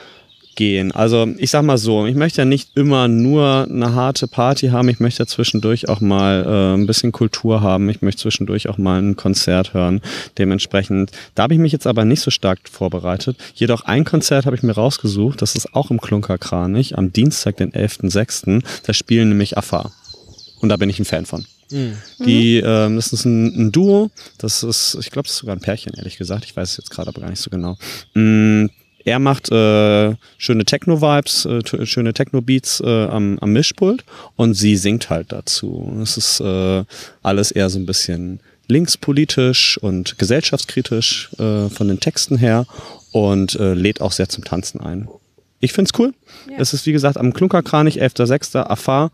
gehen. Also ich sag mal so, ich möchte ja nicht immer nur eine harte Party haben, ich möchte ja zwischendurch auch mal äh, ein bisschen Kultur haben, ich möchte zwischendurch auch mal ein Konzert hören. Dementsprechend, da habe ich mich jetzt aber nicht so stark vorbereitet. Jedoch ein Konzert habe ich mir rausgesucht, das ist auch im Klunkerkranich, am Dienstag, den 11.06. Da spielen nämlich Afar. Und da bin ich ein Fan von. Die, ähm, das ist ein, ein Duo, das ist, ich glaube, das ist sogar ein Pärchen, ehrlich gesagt. Ich weiß es jetzt gerade aber gar nicht so genau. Er macht äh, schöne Techno-Vibes, äh, schöne Techno-Beats äh, am, am Mischpult und sie singt halt dazu. Es ist äh, alles eher so ein bisschen linkspolitisch und gesellschaftskritisch äh, von den Texten her und äh, lädt auch sehr zum Tanzen ein. Ich find's cool. Es ist wie gesagt am Klunkerkranich, 11.06. Afar,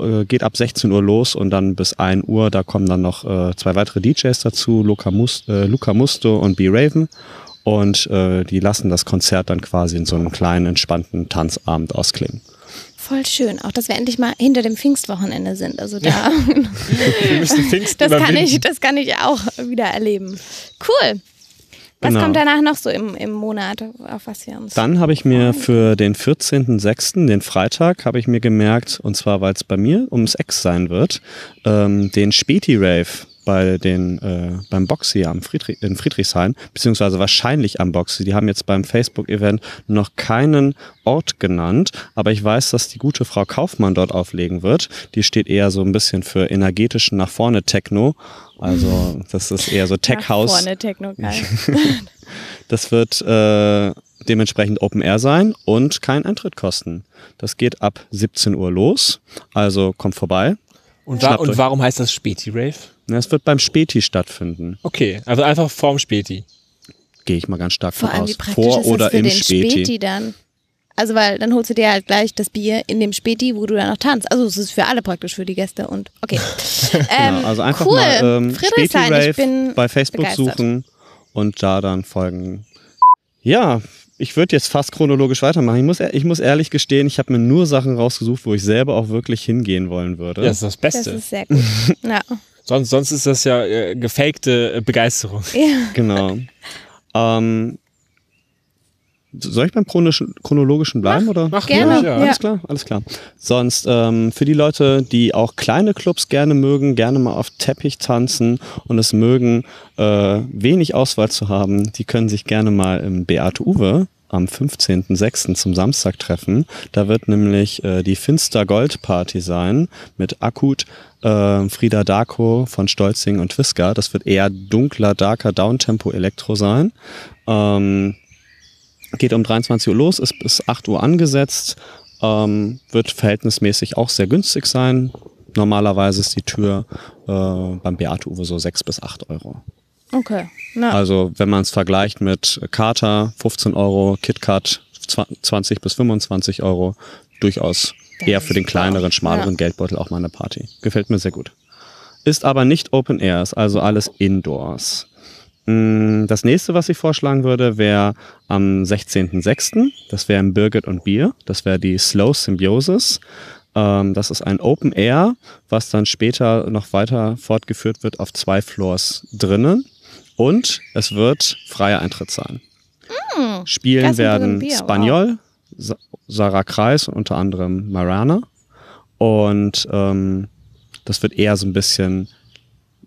äh, geht ab 16 Uhr los und dann bis 1 Uhr. Da kommen dann noch äh, zwei weitere DJs dazu, Luca, Mus äh, Luca Musto und B. Und äh, die lassen das Konzert dann quasi in so einem kleinen, entspannten Tanzabend ausklingen. Voll schön. Auch, dass wir endlich mal hinter dem Pfingstwochenende sind. Also da, Wir müssen Pfingsten das, kann ich, das kann ich auch wieder erleben. Cool. Was Genau. kommt danach noch so im, im Monat, auf was wir uns... Dann habe ich mir für den 14.06., den Freitag, habe ich mir gemerkt, und zwar weil es bei mir ums Ex sein wird, ähm, den Späti Rave bei den äh, beim Boxy am Friedrich, in Friedrichshain, beziehungsweise wahrscheinlich am Boxy. Die haben jetzt beim Facebook-Event noch keinen Ort genannt, aber ich weiß, dass die gute Frau Kaufmann dort auflegen wird. Die steht eher so ein bisschen für energetischen nach vorne Techno. Also das ist eher so Tech House. Nach vorne Techno, geil. Das wird äh, dementsprechend Open Air sein und kein Eintritt kosten. Das geht ab 17 Uhr los, also kommt vorbei. Und, wa und warum heißt das Späti-Rave? Es wird beim Späti stattfinden. Okay, also einfach vorm Späti. Gehe ich mal ganz stark Vor allem, wie aus. praktisch Vor ist das oder für im den Späti. Späti. dann. Also, weil dann holst du dir halt gleich das Bier in dem Späti, wo du dann noch tanzt. Also, es ist für alle praktisch, für die Gäste und okay. Ähm, Genau, also einfach cool. mal ähm, ich bin bei Facebook begeistert. suchen und da dann folgen. Ja, ich würde jetzt fast chronologisch weitermachen. Ich muss, ich muss ehrlich gestehen, ich habe mir nur Sachen rausgesucht, wo ich selber auch wirklich hingehen wollen würde. Ja, das ist das Das Beste. ist sehr gut. ja. sonst, sonst ist das ja äh, gefakte äh, Begeisterung. ja. Genau. ähm, soll ich beim chronologischen bleiben? oder? mach Gerne, ruhig, ja. Alles klar, alles klar. Sonst ähm, für die Leute, die auch kleine Clubs gerne mögen, gerne mal auf Teppich tanzen und es mögen, äh, wenig Auswahl zu haben, die können sich gerne mal im Beate Uwe am 15.06. zum Samstag treffen. Da wird nämlich äh, die Finster Gold Party sein mit Akut, äh, Frieda Darko von Stolzing und Twiska. Das wird eher dunkler, darker Downtempo Elektro sein. Ähm, geht um 23 Uhr los, ist bis 8 Uhr angesetzt, ähm, wird verhältnismäßig auch sehr günstig sein. Normalerweise ist die Tür äh, beim Beate Uwe so 6 bis 8 Euro. Okay. Na, Also wenn man es vergleicht mit Kater 15 Euro, KitKat 20 bis 25 Euro, durchaus Das eher für den kleineren, schmaleren Ja. Geldbeutel auch mal eine Party. Gefällt mir sehr gut. Ist aber nicht Open Air, ist also alles Indoors. Mm, Das nächste, was ich vorschlagen würde, wäre am 16.06. Das wäre im Birgit und Bier. Das wäre die Slow Symbiosis. Ähm, Das ist ein Open Air, was dann später noch weiter fortgeführt wird auf zwei Floors drinnen. Und es wird freier Eintritt sein. Spielen Gas und werden wow. Spaniol, Sa- Sarah Kreis und unter anderem Marana. Und ähm, das wird eher so ein bisschen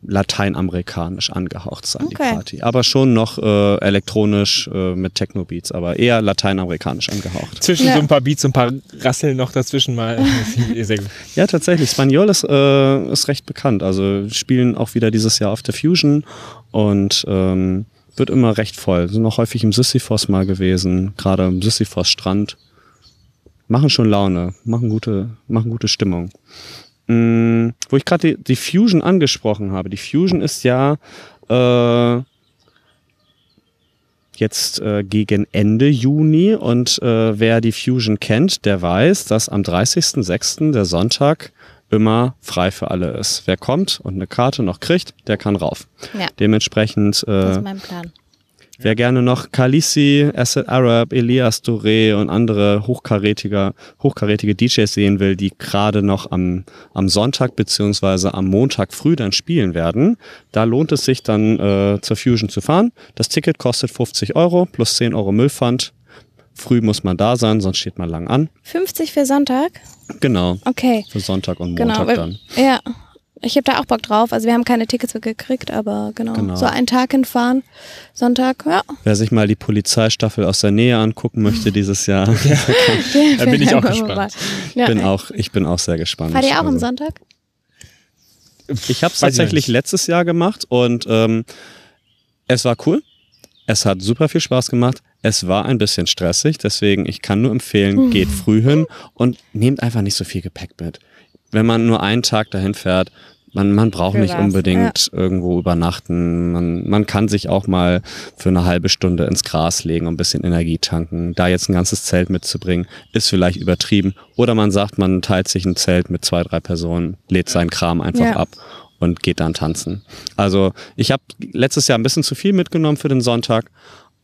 lateinamerikanisch angehaucht sein, die Okay. Party. Aber schon noch äh, elektronisch äh, mit Techno-Beats, aber eher lateinamerikanisch angehaucht. Zwischen Ja. so ein paar Beats und ein paar Rasseln noch dazwischen mal. Ja, tatsächlich. Spaniol ist, äh, ist recht bekannt. Also spielen auch wieder dieses Jahr auf der Fusion und ähm, wird immer recht voll. Sind auch häufig im Sisyphos mal gewesen, gerade im Sisyphos Strand. Machen schon Laune, machen gute, machen gute Stimmung. Mm, wo ich gerade die, die Fusion angesprochen habe. Die Fusion ist ja äh, jetzt äh, gegen Ende Juni und äh, wer die Fusion kennt, der weiß, dass am 30.06. der Sonntag immer frei für alle ist. Wer kommt und eine Karte noch kriegt, der kann rauf. ja, Dementsprechend, das äh, ist mein Plan. Wer gerne noch Khaleesi, Acid Arab, Elias Doré und andere hochkarätige, hochkarätige DJs sehen will, die gerade noch am, am Sonntag beziehungsweise am Montag früh dann spielen werden, da lohnt es sich dann äh, zur Fusion zu fahren. Das Ticket kostet 50 Euro plus 10 Euro Müllpfand. Früh muss man da sein, sonst steht man lang an. 50 für Sonntag? Genau, Okay. für Sonntag und Genau. Montag weil- dann. Ja. Ich habe da auch Bock drauf. Also wir haben keine Tickets gekriegt, aber genau. Genau. So einen Tag hinfahren. Sonntag, ja. Wer sich mal die Polizeistaffel aus der Nähe angucken möchte dieses Jahr, Da bin ich auch gespannt. Ja. bin auch, ich bin auch sehr gespannt. Fahrt ihr auch am Also- Sonntag? Ich habe es tatsächlich letztes Jahr gemacht und ähm, es war cool. Es hat super viel Spaß gemacht. Es war ein bisschen stressig, deswegen ich kann nur empfehlen, geht früh hin und nehmt einfach nicht so viel Gepäck mit. Wenn man nur einen Tag dahin fährt, man, man braucht Für nicht was, unbedingt irgendwo übernachten. Man, man kann sich auch mal für eine halbe Stunde ins Gras legen und ein bisschen Energie tanken. Da jetzt ein ganzes Zelt mitzubringen, ist vielleicht übertrieben. Oder man sagt, man teilt sich ein Zelt mit zwei, drei Personen, lädt seinen Kram einfach Ja. ab und geht dann tanzen. Also ich habe letztes Jahr ein bisschen zu viel mitgenommen für den Sonntag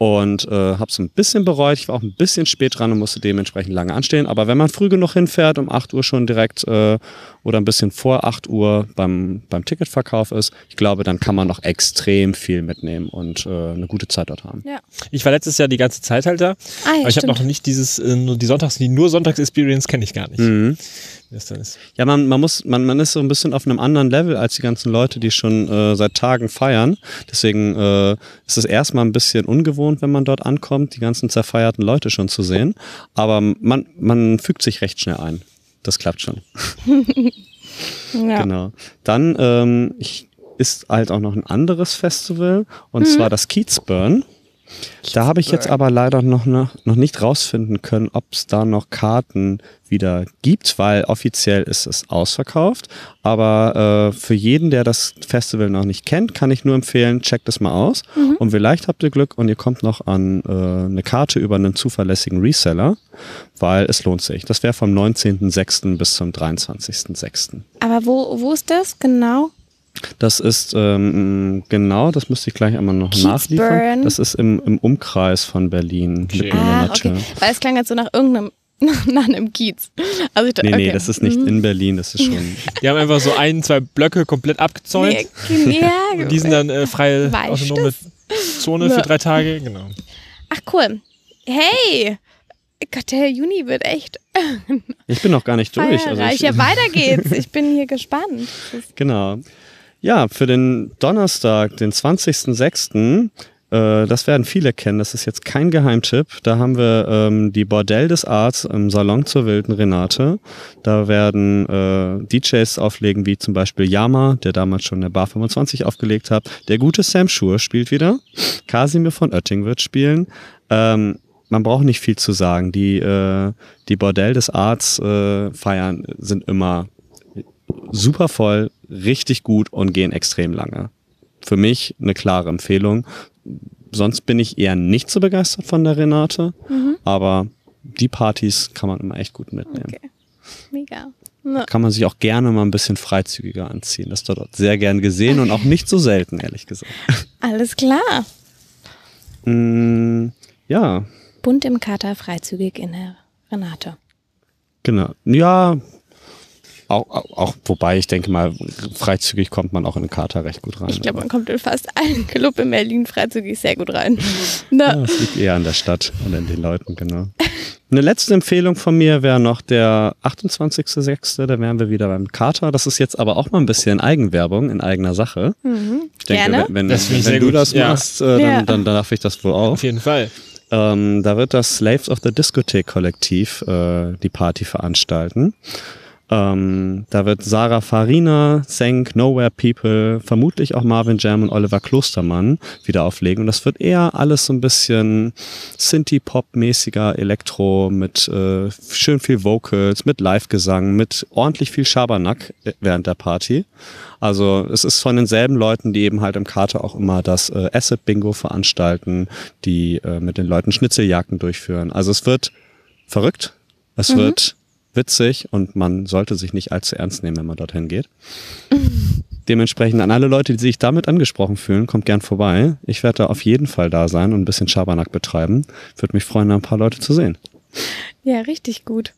und äh, habe es ein bisschen bereut. Ich war auch ein bisschen spät dran und musste dementsprechend lange anstehen. Aber wenn man früh genug hinfährt, um 8 Uhr schon direkt äh, oder ein bisschen vor 8 Uhr beim, beim Ticketverkauf ist, ich glaube, dann kann man noch extrem viel mitnehmen und äh, eine gute Zeit dort haben. Ja. Ich war letztes Jahr die ganze Zeit halt da. Ah, ja, aber ich habe noch nicht dieses, äh, nur die Sonntags, die nur Sonntags-Experience kenne ich gar nicht. Mhm. Ja, man, man muss, man, man ist so ein bisschen auf einem anderen Level als die ganzen Leute, die schon äh, seit Tagen feiern. Deswegen äh, ist es erstmal ein bisschen ungewohnt, wenn man dort ankommt, die ganzen zerfeierten Leute schon zu sehen. Aber man, man fügt sich recht schnell ein. Das klappt schon. Ja. Genau. Dann ähm, ist halt auch noch ein anderes Festival und zwar das Kiezburn. Da habe ich jetzt aber leider noch, noch, noch nicht rausfinden können, ob es da noch Karten wieder gibt, weil offiziell ist es ausverkauft. Aber äh, für jeden, der das Festival noch nicht kennt, kann ich nur empfehlen, checkt es mal aus. Und vielleicht habt ihr Glück und ihr kommt noch an äh, eine Karte über einen zuverlässigen Reseller, weil es lohnt sich. Das wäre vom 19.06. bis zum 23.06. Aber wo, wo ist das genau? Das ist ähm, genau, das müsste ich gleich einmal noch Kiezburn. nachliefern. Das ist im, im Umkreis von Berlin. Okay. Ah, okay. Weil es klang jetzt so nach irgendeinem, nach einem Kiez. Also ich dachte, Nee, nee, okay. das ist nicht Mhm. in Berlin, das ist schon. Die haben einfach so ein, zwei Blöcke komplett abgezäunt. Nee, ja, Und die sind dann äh, freie Weißt autonome Zone für drei Tage. Genau. Ach cool. Hey! Gott, der Juni wird echt Ich bin noch gar nicht durch. Also ich, ja, weiter geht's. Ich bin hier gespannt. Genau. Ja, für den Donnerstag, den 20.06., äh, das werden viele kennen, das ist jetzt kein Geheimtipp. Da haben wir ähm, die Bordell des Arts im Salon zur wilden Renate. Da werden äh, DJs auflegen, wie zum Beispiel Yama, der damals schon der Bar 25 aufgelegt hat. Der gute Sam Schur spielt wieder. Kasimir von Oetting wird spielen. Ähm, man braucht nicht viel zu sagen. Die, äh, die Bordell des Arts äh, feiern sind immer super voll, richtig gut und gehen extrem lange. Für mich eine klare Empfehlung. Sonst bin ich eher nicht so begeistert von der Renate, aber die Partys kann man immer echt gut mitnehmen. Okay. Mega. Na, Kann man sich auch gerne mal ein bisschen freizügiger anziehen. Das ist dort sehr gern gesehen und auch nicht so selten, ehrlich gesagt. alles klar. Mm, ja, Bunt im Kater, freizügig in der Renate. genau. Ja, auch, auch, wobei ich denke mal, freizügig kommt man auch in den Kater recht gut rein. Ich glaube, man kommt in fast allen Club in Berlin freizügig sehr gut rein. Na, Ja, es liegt eher an der Stadt und an den Leuten, genau. Eine letzte Empfehlung von mir wäre noch der 28.06., da wären wir wieder beim Kater. Das ist jetzt aber auch mal ein bisschen Eigenwerbung in eigener Sache. Ich denke, Gerne. wenn, wenn, Das wenn sehr du gut, das ja. machst, äh, dann, Ja. dann, dann darf ich das wohl auch. Auf jeden Fall. Ähm, da wird das Slaves of the Discotheque Kollektiv äh, die Party veranstalten. Ähm, da wird Sarah Farina, Senk, Nowhere People, vermutlich auch Marvin Jam und Oliver Klostermann wieder auflegen. Und das wird eher alles so ein bisschen Synthie-Pop-mäßiger Elektro mit äh, schön viel Vocals, mit Live-Gesang, mit ordentlich viel Schabernack äh, während der Party. Also es ist von denselben Leuten, die eben halt im Kater auch immer das äh, Acid-Bingo veranstalten, die äh, mit den Leuten Schnitzeljagden durchführen. Also es wird verrückt, es wird witzig und man sollte sich nicht allzu ernst nehmen, wenn man dorthin geht. Dementsprechend an alle Leute, die sich damit angesprochen fühlen, kommt gern vorbei. Ich werde da auf jeden Fall da sein und ein bisschen Schabernack betreiben. Würde mich freuen, da ein paar Leute zu sehen. ja, richtig gut.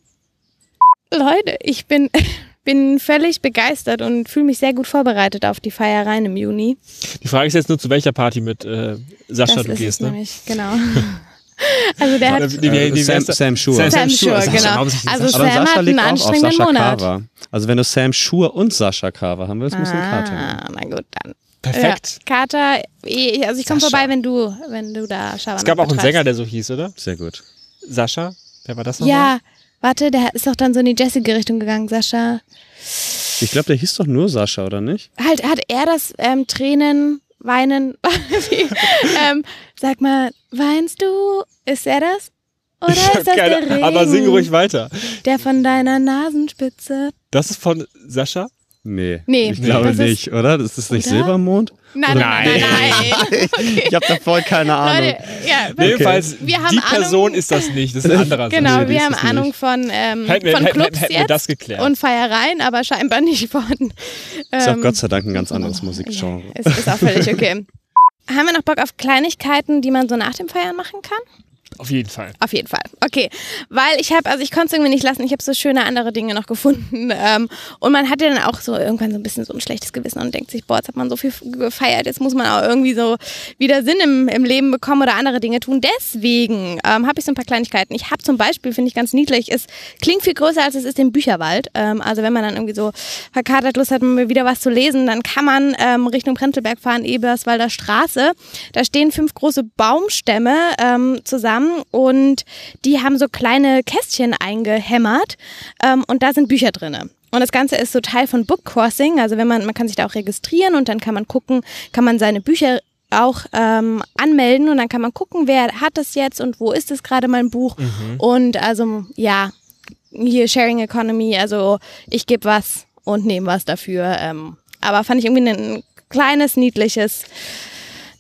Leute, ich bin, bin völlig begeistert und fühle mich sehr gut vorbereitet auf die Feiereien im Juni. Die Frage ist jetzt nur, zu welcher Party mit äh, Sascha das du ist gehst, es ne? nämlich, genau. Also der hat Äh, wie- wie- wie- wie Sam? Sam Schur. Sam, Sam Schur, Schur, Sascha, genau. Also Sam hat einen anstrengenden Monat. Carver. Also wenn du Sam Schur und Sascha Carver haben willst, musst du einen Kater. Ah, na gut, dann. Perfekt. Ja, Kater, eh, also ich komme vorbei, wenn du, wenn du da Schabernack Es gab auch einen. Sänger, der so hieß, oder? Sehr gut. Sascha? Wer war das noch? Ja, warte, der ist doch dann so in die Jessica-Richtung gegangen, Sascha. Ich glaube, der hieß doch nur Sascha, oder nicht? Halt, hat er das ähm, Tränen, Weinen, wie, ähm, sag mal, weinst du? Ist er das? Oder Ich ist das keine, der Regen, aber sing ruhig weiter. der von deiner Nasenspitze? Das ist von Sascha? Nee. Nee, Ich glaube ist- nicht, oder? Das ist nicht Oder? Silbermond? Nein, nein, nein, nein. nein. Ich habe da voll keine Ahnung. Leute, ja, Nee, Jedenfalls, Wir haben die Person Ahnung- ist das nicht, das ist ein anderer Genau, Sascha. wir haben es Ahnung nicht. von, ähm, Hätten wir- von hätten- Clubs hätten wir jetzt das geklärt. und Feiereien, aber scheinbar nicht von. Ähm, Ist auch Gott sei Dank ein ganz anderes Musikgenre. ist, ist auch völlig okay. Haben wir noch Bock auf Kleinigkeiten, die man so nach dem Feiern machen kann? Auf jeden Fall. Auf jeden Fall. Okay. Weil ich habe, also ich konnte es irgendwie nicht lassen, ich habe so schöne andere Dinge noch gefunden. Ähm, und man hat ja dann auch so irgendwann so ein bisschen so ein schlechtes Gewissen und denkt sich, boah, jetzt hat man so viel gefeiert, jetzt muss man auch irgendwie so wieder Sinn im, im Leben bekommen oder andere Dinge tun. Deswegen ähm, habe ich so ein paar Kleinigkeiten. Ich habe zum Beispiel, finde ich ganz niedlich, es klingt viel größer, als es ist im Bücherwald. Ähm, also wenn man dann irgendwie so verkatert Lust hat, wieder was zu lesen, dann kann man ähm, Richtung Prenzlberg fahren, Eberswalder Straße. Da stehen fünf große Baumstämme ähm, zusammen und die haben so kleine Kästchen eingehämmert ähm, und da sind Bücher drinne. Und das Ganze ist so Teil von Book Crossing. Also wenn man, man kann sich da auch registrieren und dann kann man gucken, kann man seine Bücher auch ähm, anmelden und dann kann man gucken, wer hat das jetzt und wo ist es gerade mein Buch. Mhm. Und also ja, hier Sharing Economy, also ich gebe was und nehme was dafür. Ähm, aber fand ich irgendwie ein kleines, niedliches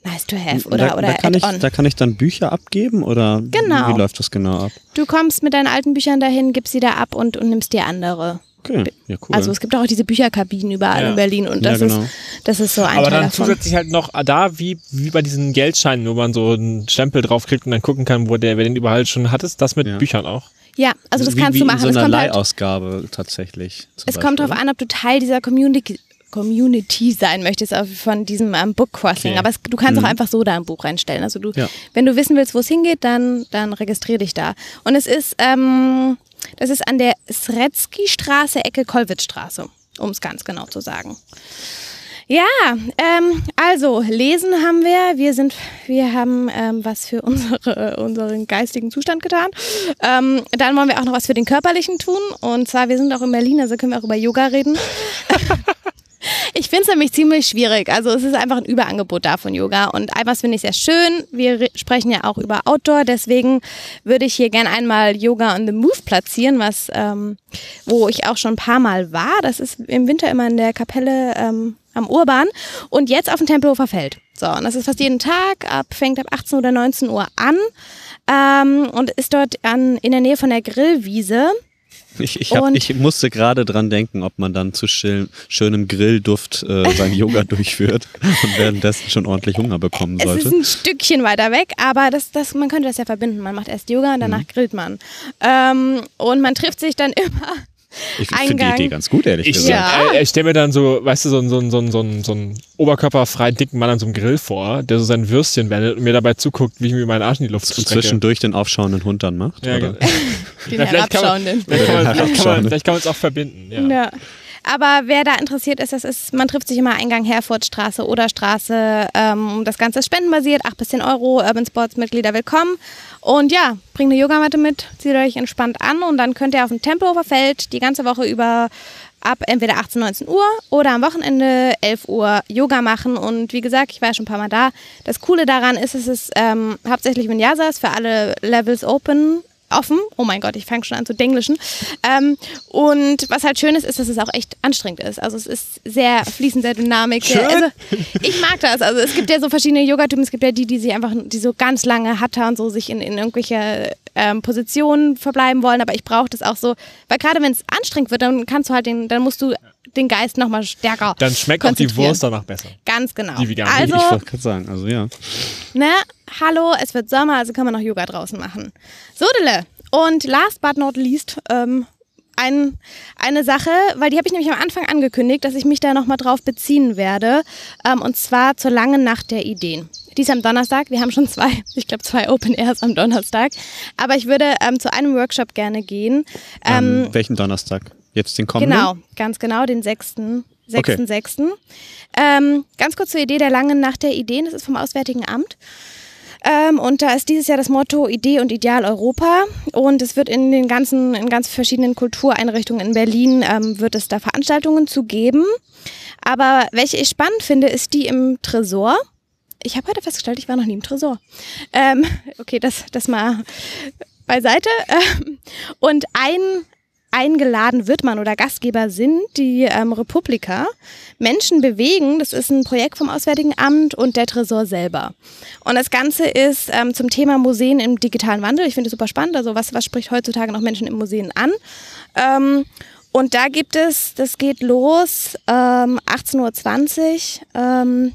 nice to have oder, da, oder da kann, ich, da kann ich dann Bücher abgeben oder genau. wie läuft das genau ab? Du kommst mit deinen alten Büchern dahin, gibst sie da ab und, und nimmst dir andere. Okay, ja, cool. Also es gibt auch diese Bücherkabinen überall ja. in Berlin und das, ja, genau. ist, das ist so ein Aber Teil dann davon. zusätzlich halt noch da, wie, wie bei diesen Geldscheinen, wo man so einen Stempel draufkriegt und dann gucken kann, wo der, wer den überall schon hat, ist das mit ja. Büchern auch. Ja, also das wie, kannst wie du machen. In so einer halt Leihausgabe halt, tatsächlich. Es Beispiel, kommt darauf an, ob du Teil dieser Community, Community sein möchtest von diesem ähm, Book Crossing. Okay. Aber es, du kannst mhm. auch einfach so da ein Buch reinstellen. Also du, ja. wenn du wissen willst, wo es hingeht, dann, dann registriere dich da. Und es ist, ähm, das ist an der Sretzky-Straße, Ecke Kollwitzstraße, um es ganz genau zu sagen. Ja, ähm, also lesen haben wir. Wir sind, wir haben ähm, was für unsere, unseren geistigen Zustand getan. Ähm, dann wollen wir auch noch was für den körperlichen tun. Und zwar, wir sind auch in Berlin, also können wir auch über Yoga reden. Ich finde es nämlich ziemlich schwierig. Also es ist einfach ein Überangebot da von Yoga. Und etwas finde ich sehr schön. Wir sprechen ja auch über Outdoor. Deswegen würde ich hier gerne einmal Yoga on the Move platzieren, was ähm, wo ich auch schon ein paar Mal war. Das ist im Winter immer in der Kapelle ähm, am Urban und jetzt auf dem Tempelhofer Feld. So, und das ist fast jeden Tag, ab, fängt ab 18 oder 19 Uhr an ähm, und ist dort an, in der Nähe von der Grillwiese. Ich, ich, hab, ich musste gerade dran denken, ob man dann zu schön, schönem Grillduft äh, sein Yoga durchführt und währenddessen schon ordentlich Hunger bekommen sollte. Es ist ein Stückchen weiter weg, aber das, das, man könnte das ja verbinden. Man macht erst Yoga und danach mhm. grillt man. Ähm, und man trifft sich dann immer ich finde die Idee ganz gut, ehrlich ich, gesagt. Ja. Äh, ich stelle mir dann so, weißt du, so, so, so, so, so einen oberkörperfreien, dicken Mann an so einem Grill vor, der so sein Würstchen wendet und mir dabei zuguckt, wie ich mir meinen Arsch in die Luft strecke. Und zwischendurch den aufschauenden Hund dann macht? Ja, oder? den ja, herabschauenden. Vielleicht kann man es vielleicht kann auch verbinden. Ja. ja. Aber wer da interessiert ist, das ist, man trifft sich immer Eingang Herfordstraße oder Straße. Ähm, das Ganze ist spendenbasiert, 8 bis 10 Euro, Urban Sports Mitglieder willkommen. Und ja, bringt eine Yogamatte mit, zieht euch entspannt an und dann könnt ihr auf dem Tempelhofer Feld die ganze Woche über ab entweder 18, 19 Uhr oder am Wochenende 11 Uhr Yoga machen. Und wie gesagt, ich war ja schon ein paar Mal da. Das Coole daran ist, es ist ähm, hauptsächlich Vinyasas für alle Levels open offen. Oh mein Gott, ich fange schon an zu denglischen. Ähm, und was halt schön ist, ist, dass es auch echt anstrengend ist. Also es ist sehr fließend, sehr dynamik. Sehr, also ich mag das. Also es gibt ja so verschiedene Yogatypen. Es gibt ja die, die sie einfach, die so ganz lange Hatter und so sich in, in irgendwelche ähm, Positionen verbleiben wollen. Aber ich brauche das auch so, weil gerade wenn es anstrengend wird, dann kannst du halt den, dann musst du den Geist nochmal stärker. Dann schmeckt auch die Wurst danach besser. Ganz genau. Die vegan. Also, ich wollte gerade sagen, also ja. Ne, hallo, es wird Sommer, also kann man noch Yoga draußen machen. Sodele. Und last but not least, ähm, ein, eine Sache, weil die habe ich nämlich am Anfang angekündigt, dass ich mich da nochmal drauf beziehen werde. Ähm, und zwar zur langen Nacht der Ideen. Die ist am Donnerstag. Wir haben schon zwei, ich glaube zwei Open Airs am Donnerstag. Aber ich würde ähm, zu einem Workshop gerne gehen. Ähm, welchen Donnerstag? Jetzt den kommenden? Genau, ganz genau, den 6. 6.6. Okay. 6. Ähm, ganz kurz zur Idee der langen Nacht der Ideen. Das ist vom Auswärtigen Amt. Ähm, und da ist dieses Jahr das Motto Idee und Ideal Europa. Und es wird in den ganzen, in ganz verschiedenen Kultureinrichtungen in Berlin, ähm, wird es da Veranstaltungen zu geben. Aber welche ich spannend finde, ist die im Tresor. Ich habe heute festgestellt, ich war noch nie im Tresor. Ähm, okay, das, das mal beiseite. Ähm, und ein, eingeladen wird man oder Gastgeber sind die ähm, Republika. Menschen bewegen, das ist ein Projekt vom Auswärtigen Amt und der Tresor selber. Und das Ganze ist ähm, zum Thema Museen im digitalen Wandel. Ich finde es super spannend. Also was, was spricht heutzutage noch Menschen in Museen an? Ähm, und da gibt es, das geht los ähm, 18.20 Uhr.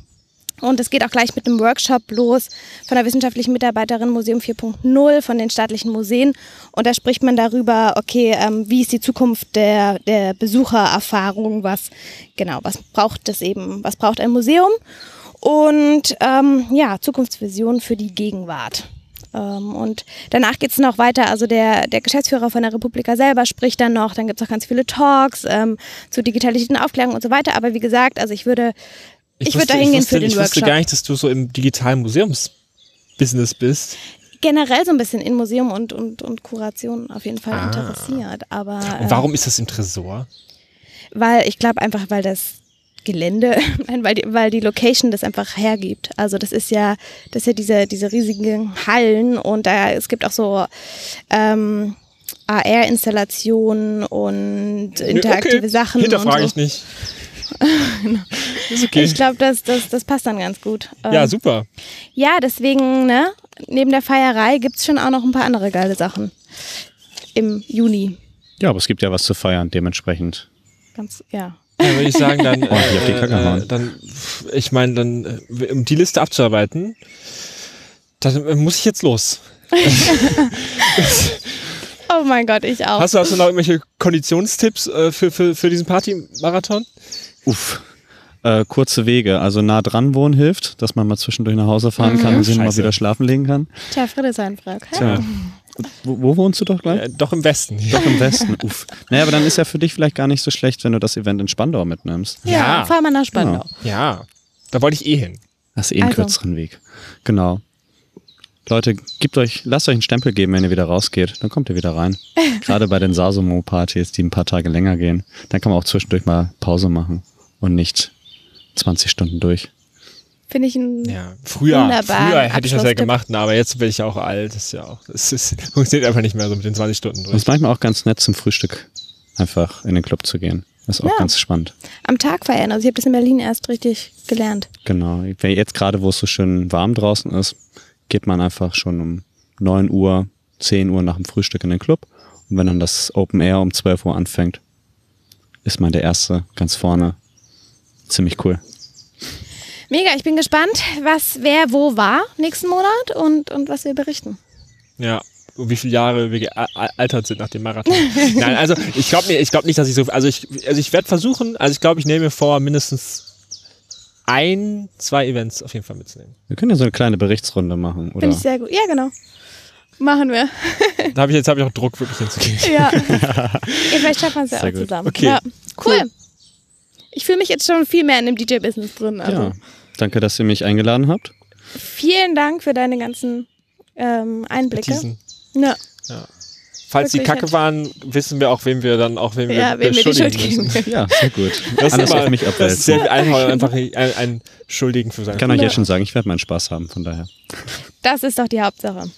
Und es geht auch gleich mit einem Workshop los von der wissenschaftlichen Mitarbeiterin Museum 4.0 von den staatlichen Museen. Und da spricht man darüber, okay, ähm, wie ist die Zukunft der, der Besuchererfahrung? Was, genau, was braucht es eben? Was braucht ein Museum? Und ähm, ja, Zukunftsvision für die Gegenwart. Ähm, und danach geht es noch weiter. Also der, der Geschäftsführer von der Republika selber spricht dann noch. Dann gibt es auch ganz viele Talks ähm, zu digitalisierten Aufklärung und so weiter. Aber wie gesagt, also ich würde ich, ich würde da hingehen für den ich Workshop. Ich wusste gar nicht, dass du so im digitalen Museumsbusiness bist. Generell so ein bisschen in Museum und, und, und Kuration auf jeden Fall ah. interessiert. Aber, und warum äh, ist das im Tresor? Weil ich glaube einfach, weil das Gelände, weil die, weil die Location das einfach hergibt. Also das ist ja, das ist ja diese, diese riesigen Hallen und da es gibt auch so ähm, AR-Installationen und interaktive okay. Sachen. Hinterfrage so. ich nicht. ist okay. Ich glaube, das, das, das passt dann ganz gut. Ja, ähm, super. Ja, deswegen, ne, neben der Feierei gibt es schon auch noch ein paar andere geile Sachen im Juni. Ja, aber es gibt ja was zu feiern, dementsprechend. Ganz, ja. Ja, würde ich sagen, dann, äh, äh, dann ich meine, dann, äh, um die Liste abzuarbeiten, dann äh, muss ich jetzt los. oh mein Gott, ich auch. Hast du, hast du noch irgendwelche Konditionstipps äh, für, für, für diesen Party-Marathon? Uff. Äh, kurze Wege, also nah dran wohnen hilft, dass man mal zwischendurch nach Hause fahren mhm. kann und sich mal wieder schlafen legen kann. Tja, Friedrichshain-Frag. Tja. Wo, wo, wohnst du doch gleich? Äh, doch im Westen. Doch im Westen. Uff. Naja, aber dann ist ja für dich vielleicht gar nicht so schlecht, wenn du das Event in Spandau mitnimmst. Ja, ja. fahr mal nach Spandau. Ja. ja. da wollte ich eh hin. Das ist eh einen also. kürzeren Weg. Genau. Leute, gebt euch, lasst euch einen Stempel geben, wenn ihr wieder rausgeht. Dann kommt ihr wieder rein. Gerade bei den Sasumo-Partys, die ein paar Tage länger gehen. Dann kann man auch zwischendurch mal Pause machen und nicht 20 Stunden durch. Finde ich ein ja, früher, früher hätte ich das ja gemacht, aber jetzt bin ich auch alt. Das ist ja auch, das ist, funktioniert einfach nicht mehr so mit den 20 Stunden durch. Es ist manchmal auch ganz nett zum Frühstück einfach in den Club zu gehen. Das ist auch ja. ganz spannend. Am Tag feiern. Also ich habe das in Berlin erst richtig gelernt. Genau. Jetzt gerade, wo es so schön warm draußen ist, geht man einfach schon um 9 Uhr, 10 Uhr nach dem Frühstück in den Club. Und wenn dann das Open Air um 12 Uhr anfängt, ist man der Erste ganz vorne. Ziemlich cool. Mega, ich bin gespannt, was wer wo war nächsten Monat und, und was wir berichten. Ja, wie viele Jahre wir gealtert sind nach dem Marathon. Nein, also ich glaube ich glaub nicht, dass ich so. Also ich, also ich werde versuchen, also ich glaube, ich nehme mir vor, mindestens ein, zwei Events auf jeden Fall mitzunehmen. Wir können ja so eine kleine Berichtsrunde machen, oder? Finde ich sehr gut. Ja, genau. Machen wir. da habe ich jetzt hab ich auch Druck, wirklich hinzugehen. Ja. ja vielleicht schaffen wir es ja auch gut. zusammen. Okay. Ja. Cool. cool. Ich fühle mich jetzt schon viel mehr in dem DJ-Business drin. Also. Ja. Danke, dass ihr mich eingeladen habt. Vielen Dank für deine ganzen ähm, Einblicke. Ja. ja. Falls Wirklich die Kacke waren, wissen wir auch, wem wir dann auch, wem ja, wir, wem wir die Schuld geben. Ja, sehr gut. Das Alles auf mich abwälzen. Das ist sehr einfach, einfach einen Schuldigen für sein. Ich kann euch jetzt schon sagen, ich werde meinen Spaß haben, von daher. Das ist doch die Hauptsache.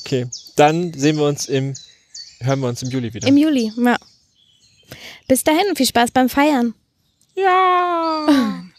Okay, dann sehen wir uns im, hören wir uns im Juli wieder. Im Juli, ja. Bis dahin, viel Spaß beim Feiern. Ja.